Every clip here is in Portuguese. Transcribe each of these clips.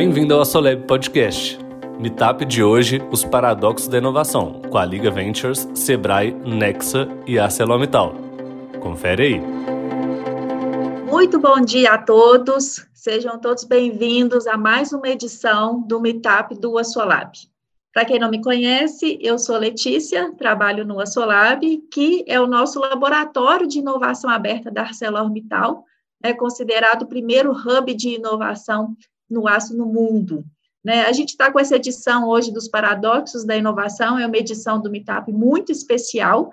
Bem-vindo ao Asoleb Podcast. Meetup de hoje, os paradoxos da inovação, com a Liga Ventures, Sebrae, Nexa e ArcelorMittal. Confere aí. Muito bom dia a todos. Sejam todos bem-vindos a mais uma edição do Meetup do Asolab. Para quem não me conhece, eu sou Letícia, trabalho no Asolab, que é o nosso laboratório de inovação aberta da ArcelorMittal, é considerado o primeiro hub de inovação no aço no mundo. Né? A gente está com essa edição hoje dos Paradoxos da Inovação, é uma edição do Meetup muito especial.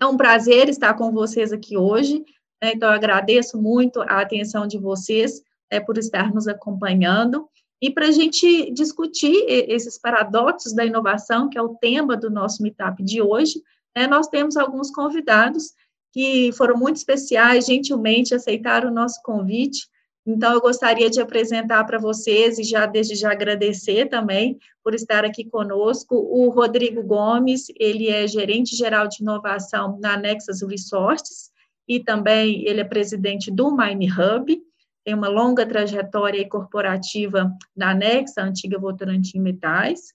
É um prazer estar com vocês aqui hoje, né? então eu agradeço muito a atenção de vocês é, por estar nos acompanhando. E para a gente discutir esses paradoxos da inovação, que é o tema do nosso Meetup de hoje, né, nós temos alguns convidados que foram muito especiais, gentilmente aceitaram o nosso convite. Então, eu gostaria de apresentar para vocês e já desde já agradecer também por estar aqui conosco o Rodrigo Gomes, ele é gerente geral de inovação na Nexus Resources e também ele é presidente do Mine Hub, tem uma longa trajetória corporativa na Nexa, antiga Votorantim Metais.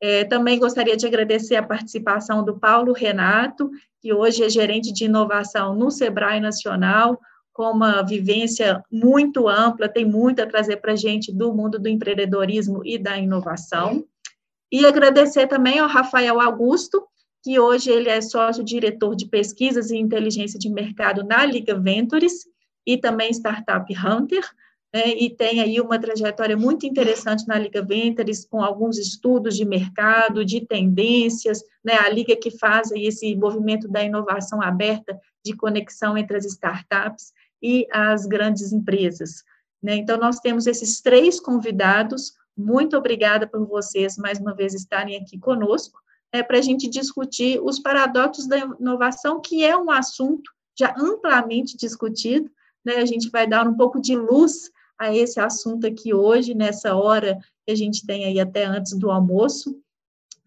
É, também gostaria de agradecer a participação do Paulo Renato, que hoje é gerente de inovação no Sebrae Nacional, com uma vivência muito ampla, tem muito a trazer para a gente do mundo do empreendedorismo e da inovação. E agradecer também ao Rafael Augusto, que hoje ele é sócio-diretor de pesquisas e inteligência de mercado na Liga Ventures e também Startup Hunter, né, e tem aí uma trajetória muito interessante na Liga Ventures, com alguns estudos de mercado, de tendências, né, a Liga que faz aí esse movimento da inovação aberta, de conexão entre as startups, e as grandes empresas. Né? Então, nós temos esses três convidados. Muito obrigada por vocês, mais uma vez, estarem aqui conosco, é, para a gente discutir os paradoxos da inovação, que é um assunto já amplamente discutido. Né? A gente vai dar um pouco de luz a esse assunto aqui hoje, nessa hora que a gente tem aí até antes do almoço.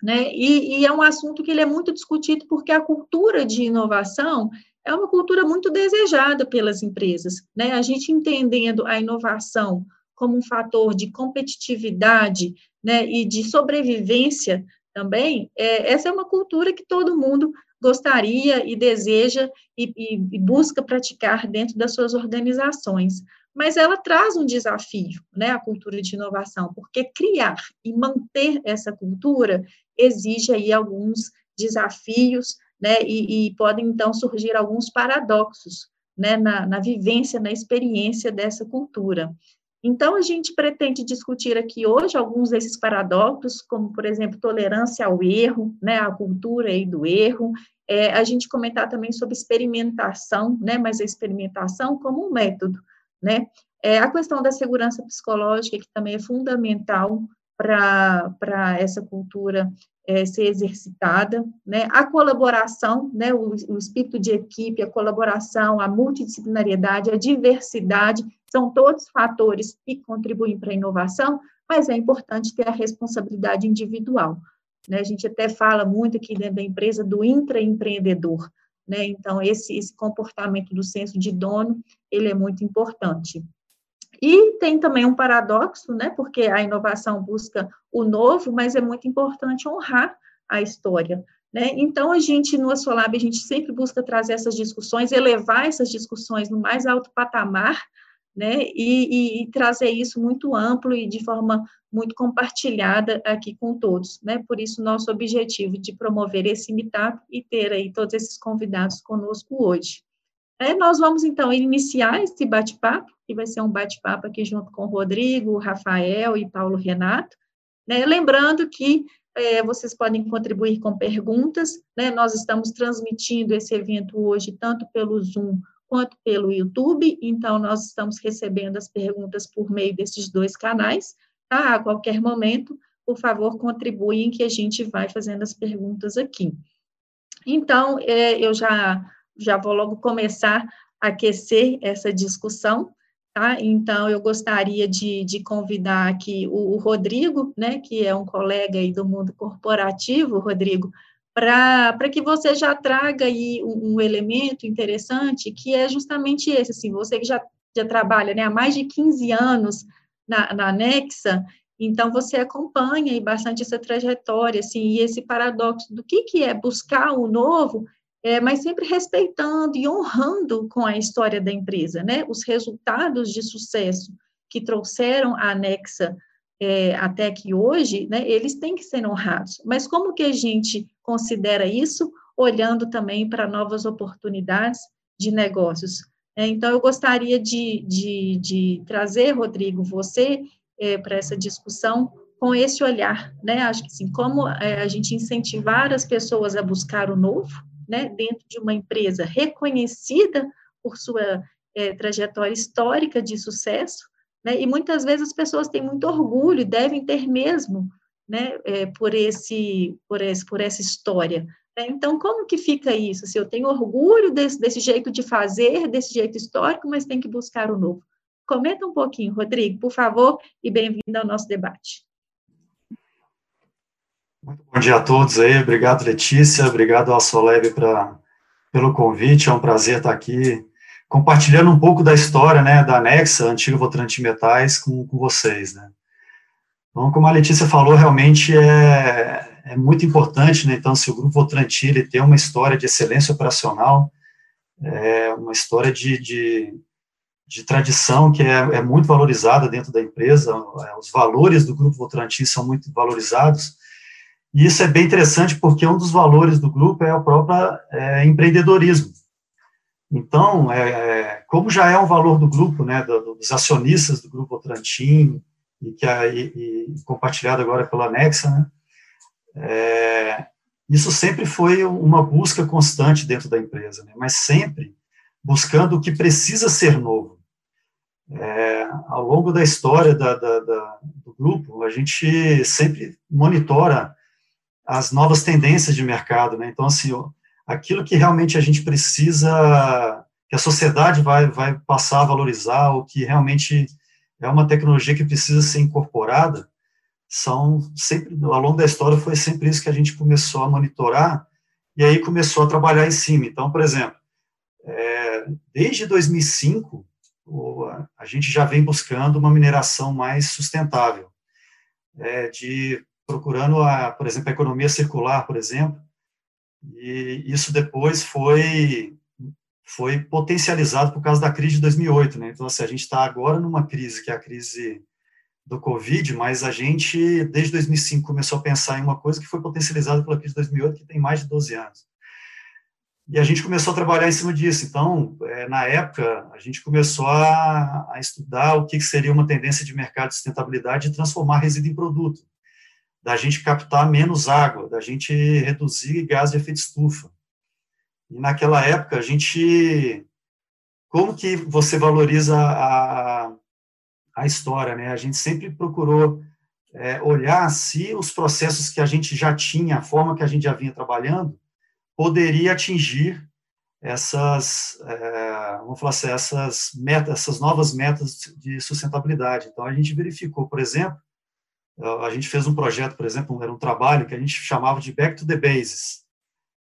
Né? E, e, é um assunto que ele é muito discutido porque a cultura de inovação é uma cultura muito desejada pelas empresas. Né? A gente entendendo a inovação como um fator de competitividade né, e de sobrevivência também, é, essa é uma cultura que todo mundo gostaria e deseja e, e, e busca praticar dentro das suas organizações. Mas ela traz um desafio, né, a cultura de inovação, porque criar e manter essa cultura exige aí alguns desafios né, e, e podem, então, surgir alguns paradoxos, né, na, na vivência, na experiência dessa cultura. Então, a gente pretende discutir aqui hoje alguns desses paradoxos, como, por exemplo, tolerância ao erro, né, a cultura aí do erro, é, a gente comentar também sobre experimentação, né, mas a experimentação como um método, né, é, a questão da segurança psicológica, que também é fundamental para essa cultura é, ser exercitada, né? A colaboração, né? O, o, espírito de equipe, a colaboração, a multidisciplinariedade, a diversidade, são todos fatores que contribuem para a inovação, mas é importante ter a responsabilidade individual. Né? A gente até fala muito aqui dentro da empresa do intraempreendedor, né? Então, esse, esse comportamento do senso de dono, ele é muito importante. E tem também um paradoxo, né, porque a inovação busca o novo, mas é muito importante honrar a história. Né? Então, a gente, no Assolab, a gente sempre busca trazer essas discussões, elevar essas discussões no mais alto patamar, né, e, e, e, trazer isso muito amplo e de forma muito compartilhada aqui com todos, né, por isso nosso objetivo de promover esse meetup e ter aí todos esses convidados conosco hoje. É, nós vamos, então, iniciar esse bate-papo, que vai ser um bate-papo aqui junto com o Rodrigo, Rafael e Paulo Renato. Né? Lembrando que é, vocês podem contribuir com perguntas, né? Nós estamos transmitindo esse evento hoje tanto pelo Zoom quanto pelo YouTube, então nós estamos recebendo as perguntas por meio desses dois canais, tá? A qualquer momento, por favor, contribuem que a gente vai fazendo as perguntas aqui. Então, é, eu já já vou logo começar a aquecer essa discussão, tá? Então, eu gostaria de, de convidar aqui o, o, Rodrigo, né, que é um colega aí do mundo corporativo, Rodrigo, para que você já traga aí um, um, elemento interessante, que é justamente esse, assim, você que já, já trabalha né, há mais de 15 anos na, na Nexa, Então, você acompanha aí bastante essa trajetória, assim, e esse paradoxo do que, que é buscar o novo, é, mas sempre respeitando e honrando com a história da empresa, né? Os resultados de sucesso que trouxeram a Anexa é, até que hoje, né, eles têm que ser honrados. Mas como que a gente considera isso, olhando também para novas oportunidades de negócios? É, então, eu gostaria de, de, de trazer, Rodrigo, você é, para essa discussão com esse olhar, né? Acho que sim, como é, a gente incentivar as pessoas a buscar o novo, né? Dentro de uma empresa reconhecida por sua é, trajetória histórica de sucesso, né? E muitas vezes as pessoas têm muito orgulho e devem ter mesmo, né? É, por esse, por esse, por essa história. Né? Então, como que fica isso? Se eu tenho orgulho desse, desse jeito de fazer, desse jeito histórico, mas tem que buscar o novo. Comenta um pouquinho, Rodrigo, por favor, e bem-vindo ao nosso debate. Muito bom dia a todos aí, obrigado Letícia, obrigado ao Soleb pra, pelo convite, é um prazer estar aqui compartilhando um pouco da história, né, da Nexa, antiga Votorantim Metais, com, com vocês, né. Então, como a Letícia falou, realmente é, é muito importante, né, então, se o Grupo Votorantim ele tem uma história de excelência operacional, é uma história de, de de tradição que é, é, muito valorizada dentro da empresa, é, os valores do Grupo Votorantim são muito valorizados, e isso é bem interessante porque um dos valores do grupo é o próprio é, empreendedorismo. Então, é, é, como já é um valor do grupo, né, dos acionistas do Grupo Votorantim, e, que é, e, e compartilhado agora pela Nexa, né, é, isso sempre foi uma busca constante dentro da empresa, né, mas sempre buscando o que precisa ser novo. É, ao longo da história da, da, da, do grupo, a gente sempre monitora as novas tendências de mercado, né? Então, assim, aquilo que realmente a gente precisa, que a sociedade vai, vai passar a valorizar, ou que realmente é uma tecnologia que precisa ser incorporada, são sempre, ao longo da história, foi sempre isso que a gente começou a monitorar, e aí começou a trabalhar em cima. Então, por exemplo, é, desde 2005, a gente já vem buscando uma mineração mais sustentável, é, de procurando, a, por exemplo, a economia circular, por exemplo, e isso depois foi foi potencializado por causa da crise de 2008, né? Então, assim, a gente está agora numa crise que é a crise do Covid, mas a gente, desde 2005, começou a pensar em uma coisa que foi potencializada pela crise de 2008, que tem mais de 12 anos. E a gente começou a trabalhar em cima disso. Então, é, na época, a gente começou a, a, estudar o que seria uma tendência de mercado de sustentabilidade de transformar resíduo em produto, da gente captar menos água, da gente reduzir gás de efeito estufa. E naquela época, a gente. Como que você valoriza a, a história, né? A gente sempre procurou é, olhar se os processos que a gente já tinha, a forma que a gente já vinha trabalhando, poderia atingir essas, é, vamos falar assim, essas metas, essas novas metas de sustentabilidade. Então, a gente verificou, por exemplo, a gente fez um projeto, por exemplo, era um trabalho que a gente chamava de Back to the Bases.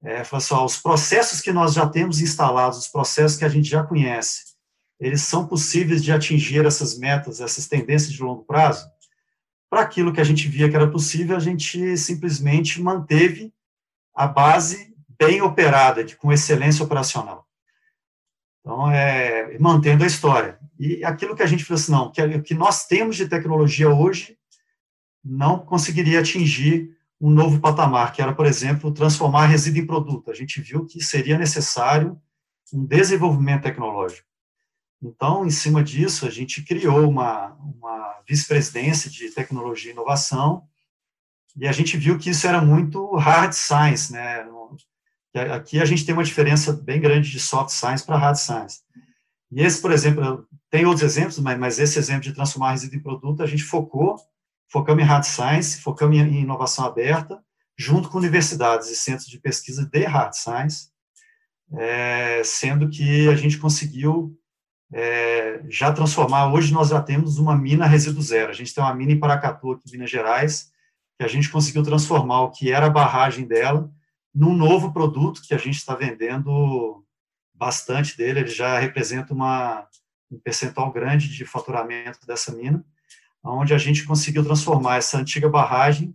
É, assim, os processos que nós já temos instalados, os processos que a gente já conhece, eles são possíveis de atingir essas metas, essas tendências de longo prazo? Para aquilo que a gente via que era possível, a gente simplesmente manteve a base bem operada, de, com excelência operacional. Então, é, mantendo a história. E aquilo que a gente falou assim, não, que que nós temos de tecnologia hoje não conseguiria atingir um novo patamar, que era, por exemplo, transformar resíduo em produto. A gente viu que seria necessário um desenvolvimento tecnológico. Então, em cima disso, a gente criou uma, uma vice-presidência de tecnologia e inovação, e a gente viu que isso era muito hard science, né? Aqui a gente tem uma diferença bem grande de soft science para hard science. E esse, por exemplo, tem outros exemplos, mas, mas esse exemplo de transformar resíduo em produto, a gente focou, focamos em hard science, focamos em inovação aberta, junto com universidades e centros de pesquisa de hard science, é, sendo que a gente conseguiu é, já transformar, hoje nós já temos uma mina resíduo zero, a gente tem uma mina em Paracatu, aqui em Minas Gerais, que a gente conseguiu transformar o que era a barragem dela num novo produto que a gente está vendendo bastante dele, ele já representa uma, um percentual grande de faturamento dessa mina, onde a gente conseguiu transformar essa antiga barragem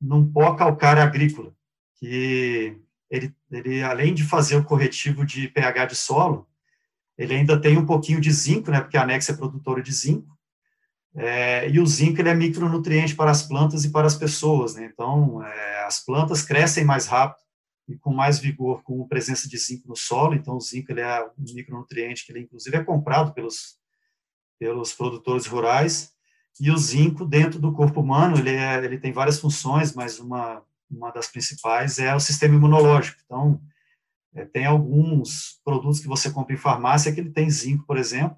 num pó calcário agrícola, que ele, ele além de fazer o corretivo de pH de solo, ele ainda tem um pouquinho de zinco, né, porque a Anexa é produtora de zinco, é, e o zinco ele é micronutriente para as plantas e para as pessoas, né, então é, as plantas crescem mais rápido e com mais vigor com a presença de zinco no solo, então o zinco ele é um micronutriente que ele inclusive é comprado pelos, pelos produtores rurais, e o zinco dentro do corpo humano, ele, é, ele tem várias funções, mas uma, uma das principais é o sistema imunológico, então é, tem alguns produtos que você compra em farmácia que ele tem zinco, por exemplo,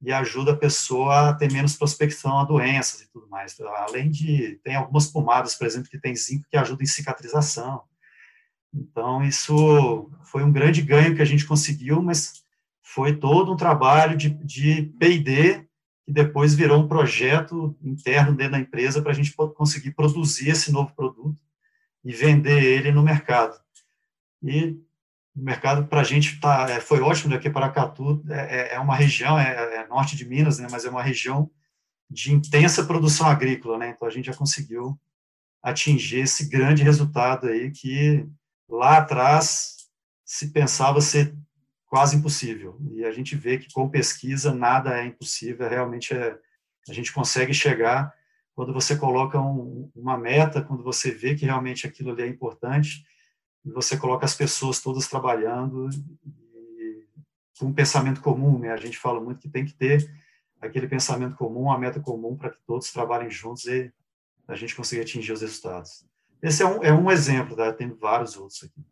e ajuda a pessoa a ter menos prospecção a doenças e tudo mais. Além de, tem algumas pomadas, por exemplo, que tem zinco que ajudam em cicatrização. Então, isso foi um grande ganho que a gente conseguiu, mas foi todo um trabalho de, de P&D que depois virou um projeto interno dentro da empresa para a gente conseguir produzir esse novo produto e vender ele no mercado. E o mercado para a gente tá, é, foi ótimo, né, porque Paracatu é, é, é uma região, é, é, norte de Minas, né, mas é uma região de intensa produção agrícola, né, então a gente já conseguiu atingir esse grande resultado aí que lá atrás se pensava ser quase impossível, e a gente vê que com pesquisa nada é impossível, realmente é, a gente consegue chegar quando você coloca um, uma meta, quando você vê que realmente aquilo ali é importante, você coloca as pessoas todas trabalhando e, com um pensamento comum, né? A gente fala muito que tem que ter aquele pensamento comum, a meta comum para que todos trabalhem juntos e a gente consiga atingir os resultados. Esse é um, é um exemplo, tá? tem vários outros aqui.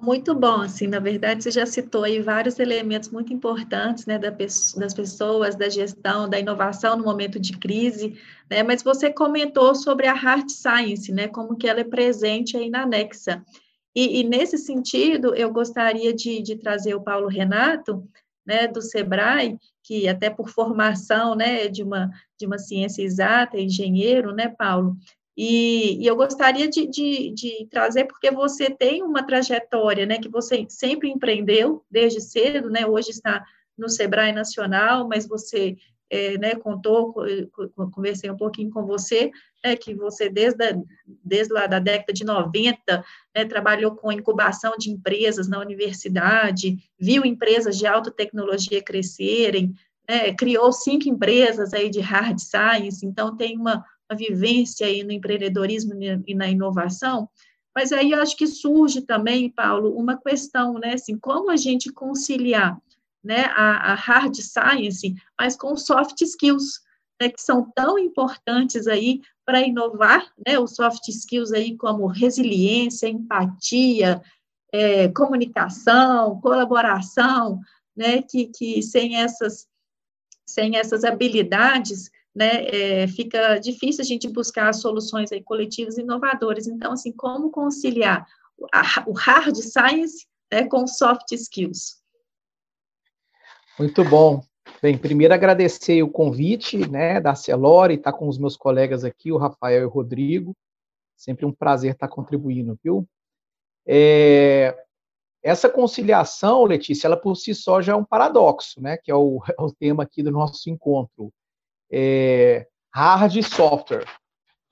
Muito bom, assim, na verdade, você já citou aí vários elementos muito importantes, né, da, das pessoas, da gestão, da inovação no momento de crise, né, mas você comentou sobre a hard science, né, como que ela é presente aí na Nexa. E, e nesse sentido, eu gostaria de, de, trazer o Paulo Renato, né, do SEBRAE, que até por formação, né, de uma, de uma ciência exata, engenheiro, né, Paulo, e, e eu gostaria de, de, de, trazer, porque você tem uma trajetória, né, que você sempre empreendeu desde cedo, né, hoje está no Sebrae Nacional, mas você é, né, contou, conversei um pouquinho com você, né, que você desde, a, desde lá da década de 90, né, trabalhou com incubação de empresas na universidade, viu empresas de alta tecnologia crescerem, né, criou cinco empresas aí de hard science, então tem uma, uma vivência aí no empreendedorismo e na inovação, mas aí eu acho que surge também, Paulo, uma questão, né, assim, como a gente conciliar né, a, a hard science, mas com soft skills, né, que são tão importantes aí para inovar, né, os soft skills aí como resiliência, empatia, é, comunicação, colaboração, né, que, que sem essas sem essas habilidades, né, é, fica difícil a gente buscar soluções aí coletivas inovadoras. Então, assim, como conciliar o hard science né, com soft skills? Muito bom. Bem, primeiro agradecer o convite, né, da Celore, estar tá com os meus colegas aqui, o Rafael e o Rodrigo. Sempre um prazer estar contribuindo, viu? É, essa conciliação, Letícia, ela por si só já é um paradoxo, né, que é o, é o tema aqui do nosso encontro. É, hard e software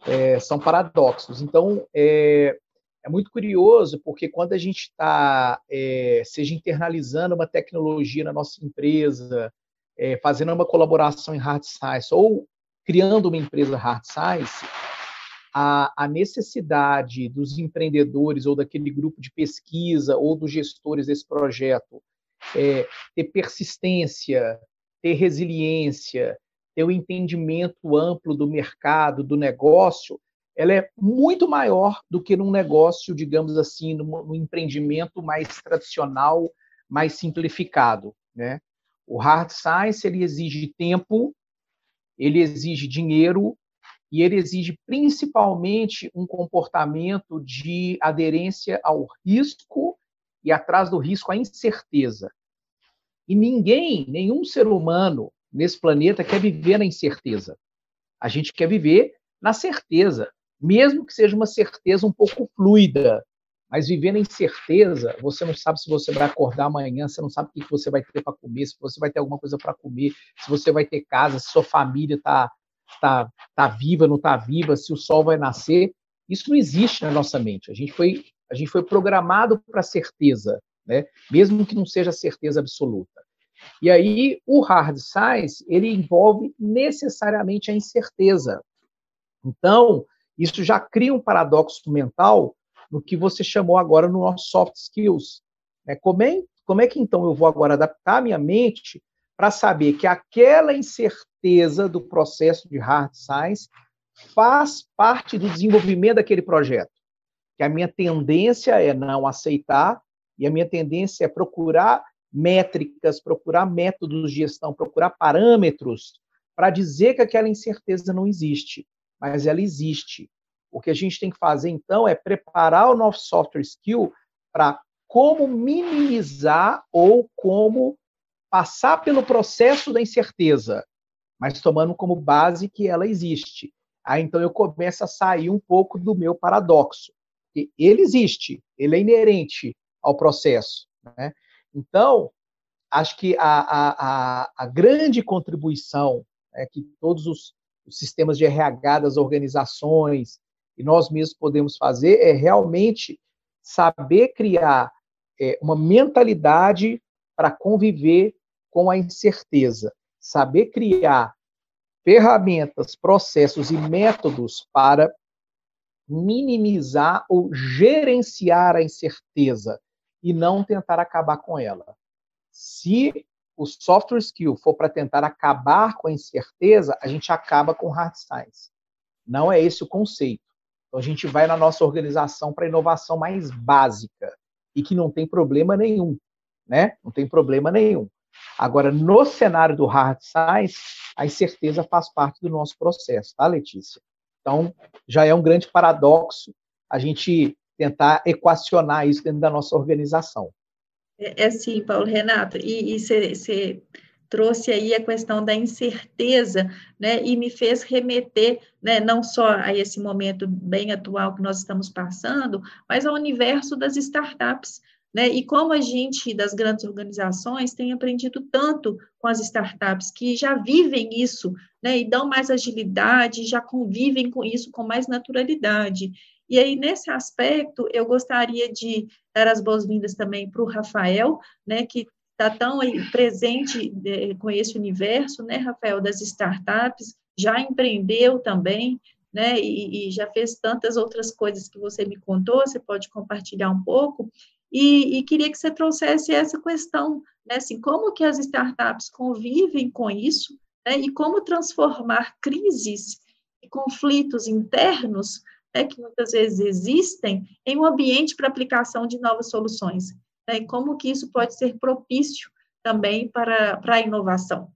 é, são paradoxos. Então, é, é muito curioso, porque quando a gente está, é, seja internalizando uma tecnologia na nossa empresa, é, fazendo uma colaboração em hard science, ou criando uma empresa hard science, a, a, necessidade dos empreendedores ou daquele grupo de pesquisa ou dos gestores desse projeto é, ter persistência, ter resiliência, ter um entendimento amplo do mercado, do negócio, ela é muito maior do que num negócio, digamos assim, num, num empreendimento mais tradicional, mais simplificado, né? O hard science ele exige tempo, ele exige dinheiro e ele exige principalmente um comportamento de aderência ao risco e atrás do risco a incerteza. E ninguém, nenhum ser humano nesse planeta quer viver na incerteza. A gente quer viver na certeza mesmo que seja uma certeza um pouco fluida. Mas vivendo em certeza, você não sabe se você vai acordar amanhã, você não sabe o que você vai ter para comer, se você vai ter alguma coisa para comer, se você vai ter casa, se sua família está está tá viva, não está viva, se o sol vai nascer. Isso não existe na nossa mente. A gente foi, a gente foi programado para certeza, né? mesmo que não seja certeza absoluta. E aí, o hard science, ele envolve necessariamente a incerteza. Então, isso já cria um paradoxo mental no que você chamou agora no nosso soft skills. Né? Como, é, como é que então eu vou agora adaptar a minha mente para saber que aquela incerteza do processo de hard science faz parte do desenvolvimento daquele projeto? Que a minha tendência é não aceitar e a minha tendência é procurar métricas, procurar métodos de gestão, procurar parâmetros para dizer que aquela incerteza não existe, mas ela existe. O que a gente tem que fazer, então, é preparar o nosso software skill para como minimizar ou como passar pelo processo da incerteza, mas tomando como base que ela existe. Aí então eu começo a sair um pouco do meu paradoxo. Ele existe, ele é inerente ao processo. Né? Então, acho que a, a, a grande contribuição é que todos os, os sistemas de RH das organizações, e nós mesmos podemos fazer é realmente saber criar é, uma mentalidade para conviver com a incerteza, saber criar ferramentas, processos e métodos para minimizar ou gerenciar a incerteza e não tentar acabar com ela. Se o software skill for para tentar acabar com a incerteza, a gente acaba com hard science. Não é esse o conceito. Então a gente vai na nossa organização para inovação mais básica e que não tem problema nenhum, né? Não tem problema nenhum. Agora, no cenário do hard science, a incerteza faz parte do nosso processo, tá, Letícia? Então, já é um grande paradoxo a gente tentar equacionar isso dentro da nossa organização. É, é sim, Paulo Renato, e você trouxe aí a questão da incerteza, né, e me fez remeter, né, não só a esse momento bem atual que nós estamos passando, mas ao universo das startups, né, e como a gente das grandes organizações tem aprendido tanto com as startups que já vivem isso, né, e dão mais agilidade, já convivem com isso com mais naturalidade. E aí, nesse aspecto, eu gostaria de dar as boas-vindas também para o Rafael, né, que está tão presente é, com esse universo, né, Rafael, das startups, já empreendeu também, né, e, e, já fez tantas outras coisas que você me contou, você pode compartilhar um pouco, e, e queria que você trouxesse essa questão, né, assim, como que as startups convivem com isso, né, e como transformar crises e conflitos internos, né, que muitas vezes existem, em um ambiente para aplicação de novas soluções né, e como que isso pode ser propício também para, para a inovação.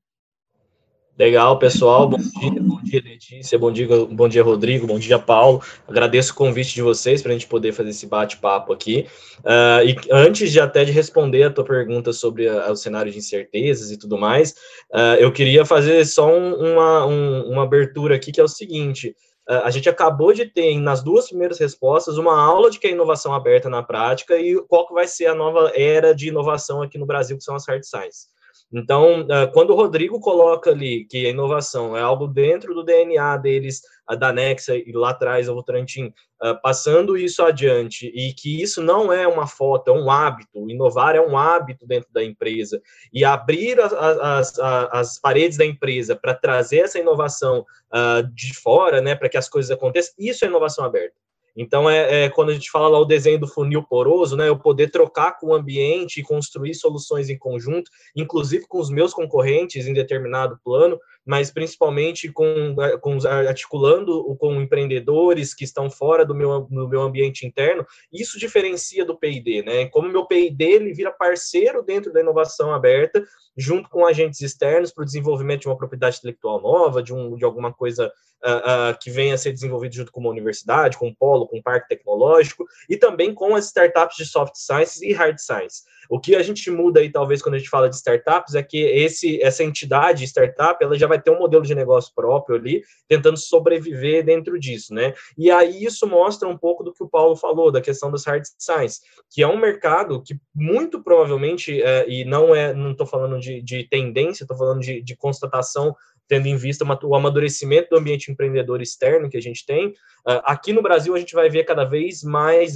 Legal, pessoal. Bom dia, bom dia, Letícia. Bom dia, bom dia, Rodrigo. Bom dia, Paulo. Agradeço o convite de vocês para a gente poder fazer esse bate-papo aqui. Uh, e antes de até de responder a tua pergunta sobre a, o cenário de incertezas e tudo mais, uh, eu queria fazer só um, uma, um, uma abertura aqui que é o seguinte. Ah, a gente acabou de ter, nas duas primeiras respostas, uma aula de que é inovação aberta na prática e qual que vai ser a nova era de inovação aqui no Brasil, que são as hard science. Então, ah, quando o Rodrigo coloca ali que a inovação é algo dentro do DNA deles, da Nexa e lá atrás, o Votorantim, ah, passando isso adiante, e que isso não é uma foto, é um hábito, inovar é um hábito dentro da empresa, e abrir as, as, as paredes da empresa para trazer essa inovação uh, de fora, né, para que as coisas aconteçam, isso é inovação aberta. Então, é, é, quando a gente fala lá o desenho do funil poroso, né, eu poder trocar com o ambiente e construir soluções em conjunto, inclusive com os meus concorrentes em determinado plano, mas principalmente com, com articulando com empreendedores que estão fora do meu, do meu ambiente interno, isso diferencia do P&D, né? Como meu P&D ele vira parceiro dentro da inovação aberta, junto com agentes externos para o desenvolvimento de uma propriedade intelectual nova, de, um, de alguma coisa uh, uh, que venha a ser desenvolvida junto com uma universidade, com um polo, com um parque tecnológico, e também com as startups de soft science e hard science. O que a gente muda aí, talvez, quando a gente fala de startups, é que esse, essa entidade startup, ela já vai ter um modelo de negócio próprio ali, tentando sobreviver dentro disso, né? E aí isso mostra um pouco do que o Paulo falou, da questão das hard science, que é um mercado que muito provavelmente, é, e não é, não estou falando de, de tendência, estou falando de, de constatação tendo em vista o amadurecimento do ambiente empreendedor externo que a gente tem. Uh, aqui no Brasil, a gente vai ver cada vez mais,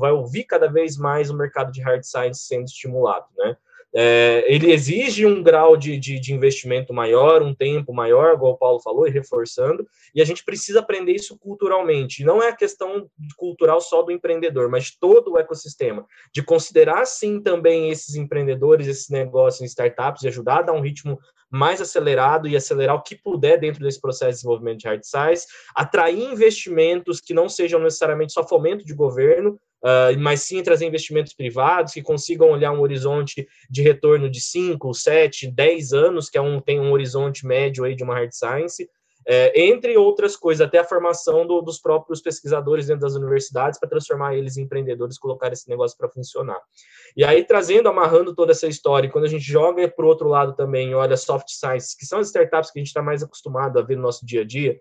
vai ouvir cada vez mais o mercado de hard science sendo estimulado, né? É, ele exige um grau de, de, de, investimento maior, um tempo maior, igual o Paulo falou, e reforçando, e a gente precisa aprender isso culturalmente. Não é a questão cultural só do empreendedor, mas todo o ecossistema, de considerar sim também esses empreendedores, esses negócios em startups, e ajudar a dar um ritmo mais acelerado e acelerar o que puder dentro desse processo de desenvolvimento de hard science, atrair investimentos que não sejam necessariamente só fomento de governo, uh, mas sim trazer investimentos privados que consigam olhar um horizonte de retorno de 5, 7, 10 anos, que é um, tem um horizonte médio aí de uma hard science, é, entre outras coisas, até a formação do, dos próprios pesquisadores dentro das universidades para transformar eles em empreendedores, colocar esse negócio para funcionar. E aí, trazendo, amarrando toda essa história, quando a gente joga para o outro lado também, olha, soft science, que são as startups que a gente está mais acostumado a ver no nosso dia a dia,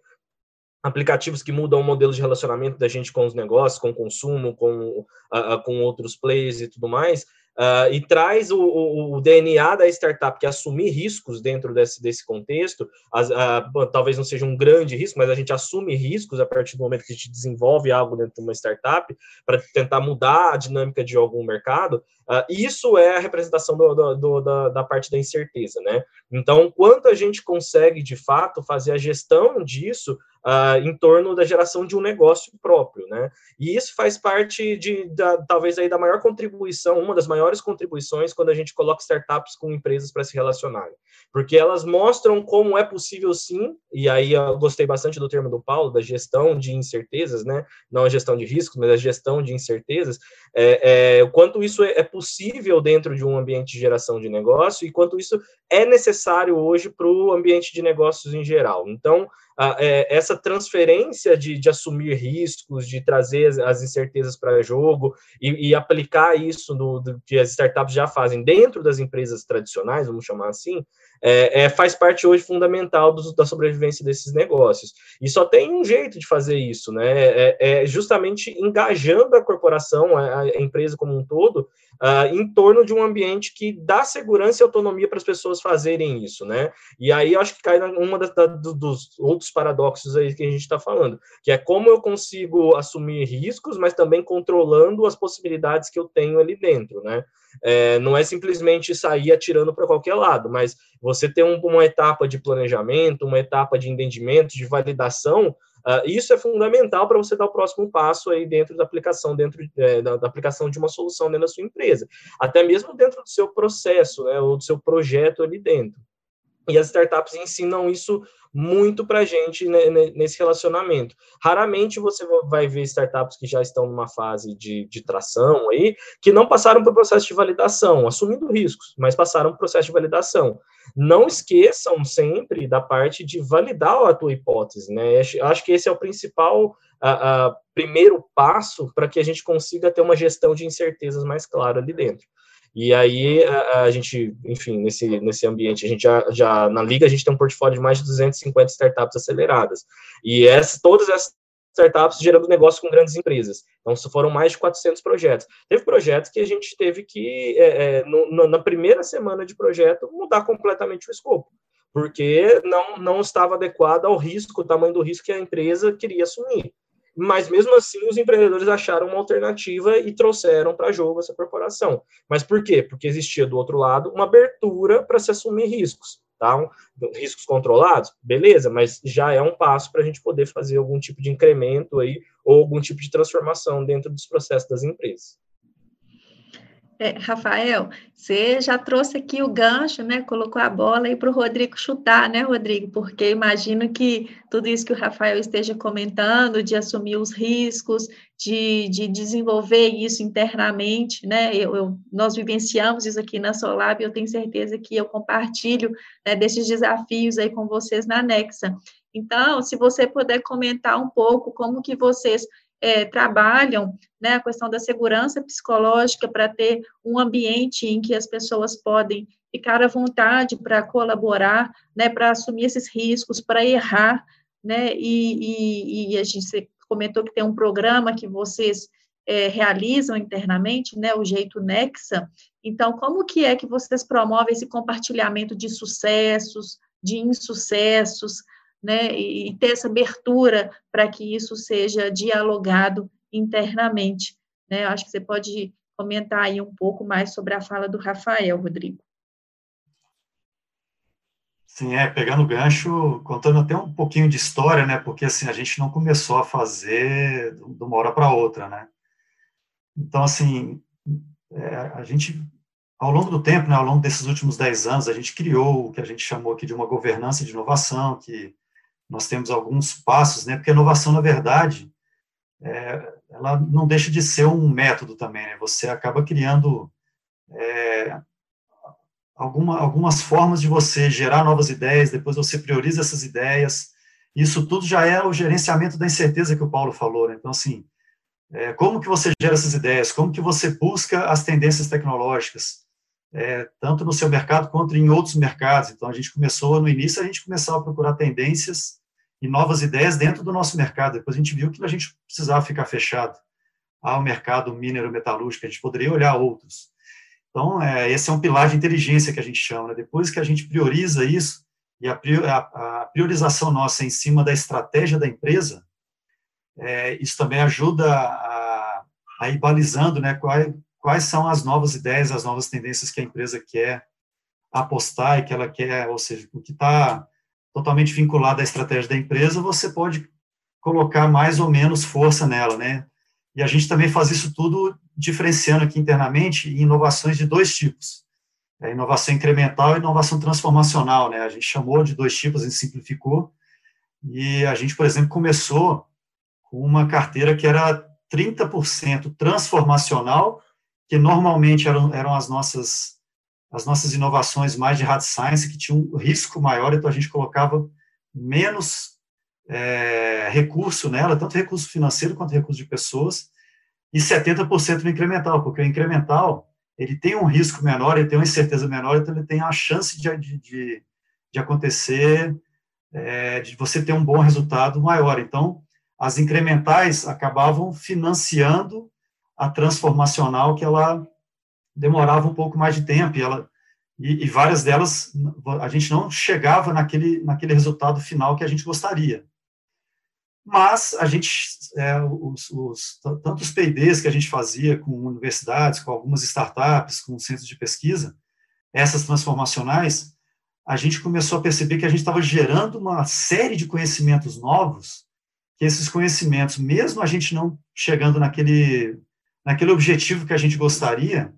aplicativos que mudam o modelo de relacionamento da gente com os negócios, com o consumo, com, uh, com outros players e tudo mais, Uh, e traz o, o, o, DNA da startup, que é assumir riscos dentro desse, desse contexto, as, uh, talvez não seja um grande risco, mas a gente assume riscos a partir do momento que a gente desenvolve algo dentro de uma startup para tentar mudar a dinâmica de algum mercado, isso é a representação do, do, do, da, da, parte da incerteza, né? Então, quanto a gente consegue, de fato, fazer a gestão disso uh, em torno da geração de um negócio próprio, né? E isso faz parte de, da, talvez aí da maior contribuição, uma das maiores contribuições quando a gente coloca startups com empresas para se relacionarem, porque elas mostram como é possível sim, e aí eu gostei bastante do termo do Paulo, da gestão de incertezas, né? Não a gestão de riscos, mas a gestão de incertezas, é, é, o quanto isso é, é possível dentro de um ambiente de geração de negócio e quanto isso é necessário hoje para o ambiente de negócios em geral. Então, a, é, essa transferência de, de, assumir riscos, de trazer as, as incertezas para jogo e, e, aplicar isso no, do, que as startups já fazem dentro das empresas tradicionais, vamos chamar assim, é, é, faz parte hoje fundamental do, da sobrevivência desses negócios. E só tem um jeito de fazer isso, né? É, é justamente engajando a corporação, a, a empresa como um todo, uh, em torno de um ambiente que dá segurança e autonomia para as pessoas fazerem isso, né? E aí acho que cai uma das, da, dos outros paradoxos aí que a gente está falando, que é como eu consigo assumir riscos, mas também controlando as possibilidades que eu tenho ali dentro, né? É, não é simplesmente sair atirando para qualquer lado, mas você ter um, uma etapa de planejamento, uma etapa de entendimento, de validação, Uh, isso é fundamental para você dar o próximo passo aí dentro da aplicação, dentro é, da, da, aplicação de uma solução dentro da sua empresa, até mesmo dentro do seu processo, né, ou do seu projeto ali dentro. E as startups ensinam isso muito para a gente nesse relacionamento. Raramente você vai ver startups que já estão numa fase de, de tração aí, que não passaram por processo de validação, assumindo riscos, mas passaram por processo de validação. Não esqueçam sempre da parte de validar a tua hipótese, né? Acho que esse é o principal a, a primeiro passo para que a gente consiga ter uma gestão de incertezas mais clara ali dentro. E aí a, a, gente, enfim, nesse, nesse ambiente, a gente já, já na liga a gente tem um portfólio de mais de 250 startups aceleradas. E essa, todas essas startups gerando negócio com grandes empresas. Então, foram mais de 400 projetos. Teve projetos que a gente teve que, é, é, no, na primeira semana de projeto, mudar completamente o escopo, porque não, não estava adequado ao risco, o tamanho do risco que a empresa queria assumir. Mas mesmo assim, os empreendedores acharam uma alternativa e trouxeram para jogo essa corporação. Mas por quê? Porque existia do outro lado uma abertura para se assumir riscos. Tá? Riscos controlados, beleza, mas já é um passo para a gente poder fazer algum tipo de incremento aí ou algum tipo de transformação dentro dos processos das empresas. É, Rafael, você já trouxe aqui o gancho, né? Colocou a bola aí para o Rodrigo chutar, né, Rodrigo? Porque imagino que tudo isso que o Rafael esteja comentando, de assumir os riscos, de, de desenvolver isso internamente, né? Eu, eu, nós vivenciamos isso aqui na Solab e eu tenho certeza que eu compartilho né, desses desafios aí com vocês na Nexa. Então, se você puder comentar um pouco como que vocês é, trabalham né, a questão da segurança psicológica para ter um ambiente em que as pessoas podem ficar à vontade para colaborar, né, para assumir esses riscos, para errar, né, e, e, e, a gente comentou que tem um programa que vocês é, realizam internamente, né, o Jeito Nexa, então, como que é que vocês promovem esse compartilhamento de sucessos, de insucessos, né, e ter essa abertura para que isso seja dialogado internamente. Né? Acho que você pode comentar aí um pouco mais sobre a fala do Rafael, Rodrigo. Sim, é, pegando o gancho, contando até um pouquinho de história, né, porque assim, a gente não começou a fazer de uma hora para outra, né. Então, assim, é, a gente, ao longo do tempo, né, ao longo desses últimos dez anos, a gente criou o que a gente chamou aqui de uma governança de inovação, que nós temos alguns passos, né, porque a inovação, na verdade, é, ela não deixa de ser um método também, né, você acaba criando é, alguma, algumas formas de você gerar novas ideias, depois você prioriza essas ideias, isso tudo já é o gerenciamento da incerteza que o Paulo falou, né? então, assim, é, como que você gera essas ideias, como que você busca as tendências tecnológicas, é, tanto no seu mercado quanto em outros mercados. Então, a gente começou, no início, a gente começou a procurar tendências e novas ideias dentro do nosso mercado. Depois a gente viu que a gente precisava ficar fechado ao mercado minero-metalúrgico, a gente poderia olhar outros. Então, é, esse é um pilar de inteligência que a gente chama. Né? Depois que a gente prioriza isso, e a, a, priorização nossa é em cima da estratégia da empresa, é, isso também ajuda a, a ir balizando né, quais, quais são as novas ideias, as novas tendências que a empresa quer apostar e que ela quer, ou seja, o que está totalmente vinculado à estratégia da empresa, você pode colocar mais ou menos força nela, né? E a gente também faz isso tudo diferenciando aqui internamente em inovações de dois tipos. É inovação incremental e inovação transformacional, né? A gente chamou de dois tipos, a gente simplificou. E a gente, por exemplo, começou com uma carteira que era 30% transformacional, que normalmente eram, eram as nossas as nossas inovações mais de hard science, que tinham um risco maior, então a gente colocava menos é, recurso nela, tanto recurso financeiro quanto recurso de pessoas, e 70% no incremental, porque o incremental ele tem um risco menor, ele tem uma incerteza menor, então ele tem a chance de, de, de acontecer, é, de você ter um bom resultado maior. Então, as incrementais acabavam financiando a transformacional que ela demorava um pouco mais de tempo e ela e, e, várias delas a gente não chegava naquele naquele resultado final que a gente gostaria. Mas a gente é, os, os que a gente fazia com universidades com algumas startups com centros de pesquisa essas transformacionais a gente começou a perceber que a gente estava gerando uma série de conhecimentos novos que esses conhecimentos, mesmo a gente não chegando naquele, naquele objetivo que a gente gostaria,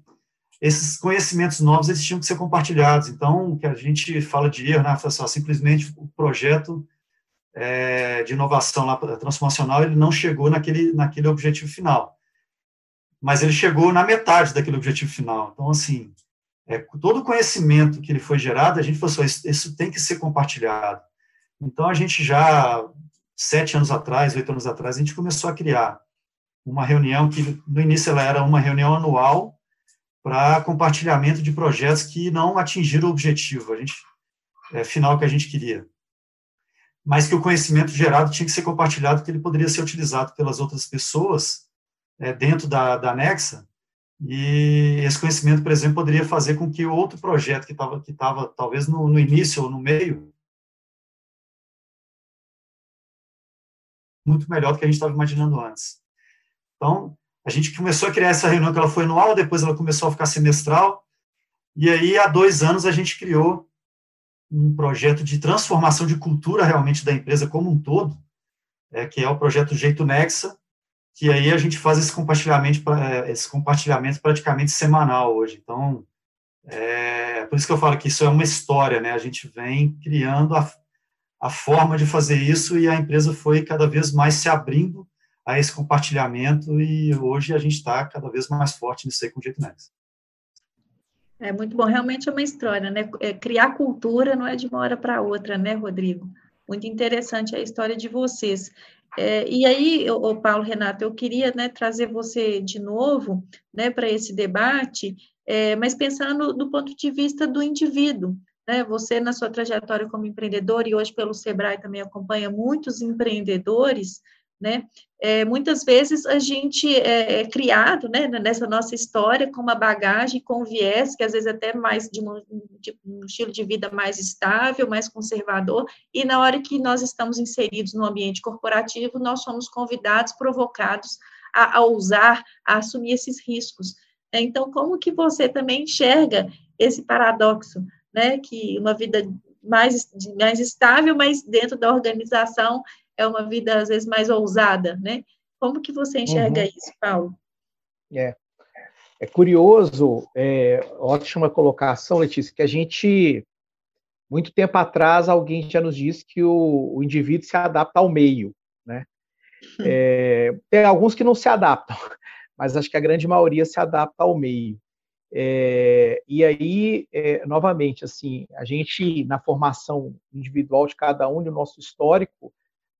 esses conhecimentos novos eles tinham que ser compartilhados. Então, o que a gente fala de erro, né, simplesmente o projeto é, de inovação lá, transformacional, ele não chegou naquele, naquele objetivo final. Mas ele chegou na metade daquele objetivo final. Então, assim, é, todo o conhecimento que ele foi gerado, a gente falou assim, isso, isso tem que ser compartilhado. Então, a gente já sete anos atrás, oito anos atrás, a gente começou a criar uma reunião que, no início, ela era uma reunião anual para compartilhamento de projetos que não atingiram o objetivo a gente, é, final que a gente queria. Mas que o conhecimento gerado tinha que ser compartilhado, que ele poderia ser utilizado pelas outras pessoas é, dentro da, da Nexa, e esse conhecimento, por exemplo, poderia fazer com que outro projeto que estava que tava, talvez no, no início ou no meio, muito melhor do que a gente estava imaginando antes. Então, a gente começou a criar essa reunião que ela foi anual, depois ela começou a ficar semestral, e aí, há dois anos, a gente criou um projeto de transformação de cultura realmente da empresa como um todo, é, que é o projeto Jeito Nexa, que aí a gente faz esse compartilhamento, é, esse compartilhamento praticamente semanal hoje. Então, é, por isso que eu falo que isso é uma história, né? A gente vem criando a, a forma de fazer isso e a empresa foi cada vez mais se abrindo a esse compartilhamento e hoje a gente está cada vez mais forte nisso aí com o Jeito Next. É muito bom, realmente é uma história, né? É, criar cultura não é de uma hora para outra, né, Rodrigo? Muito interessante a história de vocês. É, e aí, o Paulo Renato, eu queria né, trazer você de novo né, para esse debate, é, mas pensando do ponto de vista do indivíduo, né? Você, na sua trajetória como empreendedor, e hoje pelo Sebrae também acompanha muitos empreendedores, né? É, muitas vezes a gente é, é, criado, né, nessa nossa história com uma bagagem, com um viés que às vezes até mais de um, de um, estilo de vida mais estável, mais conservador, e na hora que nós estamos inseridos no ambiente corporativo, nós somos convidados, provocados a, a ousar, a assumir esses riscos. Então, como que você também enxerga esse paradoxo, né, que uma vida mais, mais estável, mas dentro da organização é uma vida, às vezes, mais ousada, né? Como que você enxerga uhum. isso, Paulo? É, é curioso, é, ótima colocação, Letícia, que a gente, muito tempo atrás, alguém já nos disse que o, o indivíduo se adapta ao meio, né? É, tem alguns que não se adaptam, mas acho que a grande maioria se adapta ao meio. É, e aí, é, novamente, assim, a gente, na formação individual de cada um, do nosso histórico,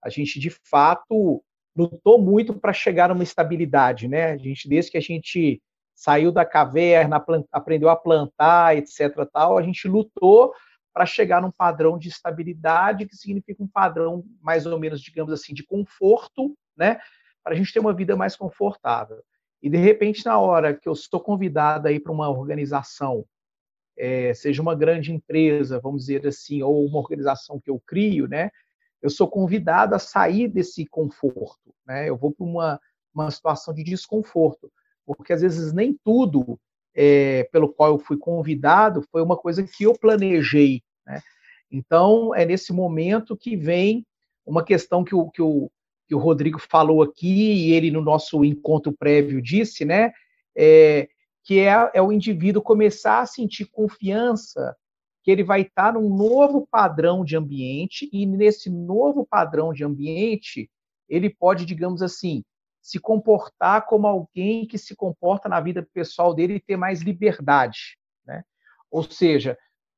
a gente, de fato, lutou muito para chegar numa estabilidade, né? A gente, desde que a gente saiu da caverna, aprendeu a plantar, etc., tal, a gente lutou para chegar num padrão de estabilidade, que significa um padrão mais ou menos, digamos assim, de conforto, né? Para a gente ter uma vida mais confortável. E de repente, na hora que eu estou convidado aí para uma organização, é, seja uma grande empresa, vamos dizer assim, ou uma organização que eu crio, né? Eu sou convidado a sair desse conforto, né? Eu vou para uma, uma situação de desconforto, porque às vezes nem tudo é, pelo qual eu fui convidado foi uma coisa que eu planejei, né? Então, é nesse momento que vem uma questão que o, que o, que o Rodrigo falou aqui e ele no nosso encontro prévio disse, né? É, que é, é o indivíduo começar a sentir confiança que ele vai estar num novo padrão de ambiente e nesse novo padrão de ambiente ele pode, digamos assim, se comportar como alguém que se comporta na vida pessoal dele e ter mais liberdade, né? Ou seja,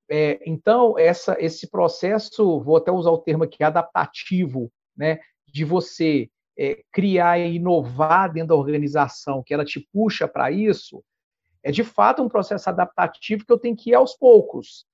é, então essa, esse processo, vou até usar o termo aqui, adaptativo, né? de você é, criar e inovar dentro da organização, que ela te puxa para isso, é de fato um processo adaptativo que eu tenho que ir aos poucos.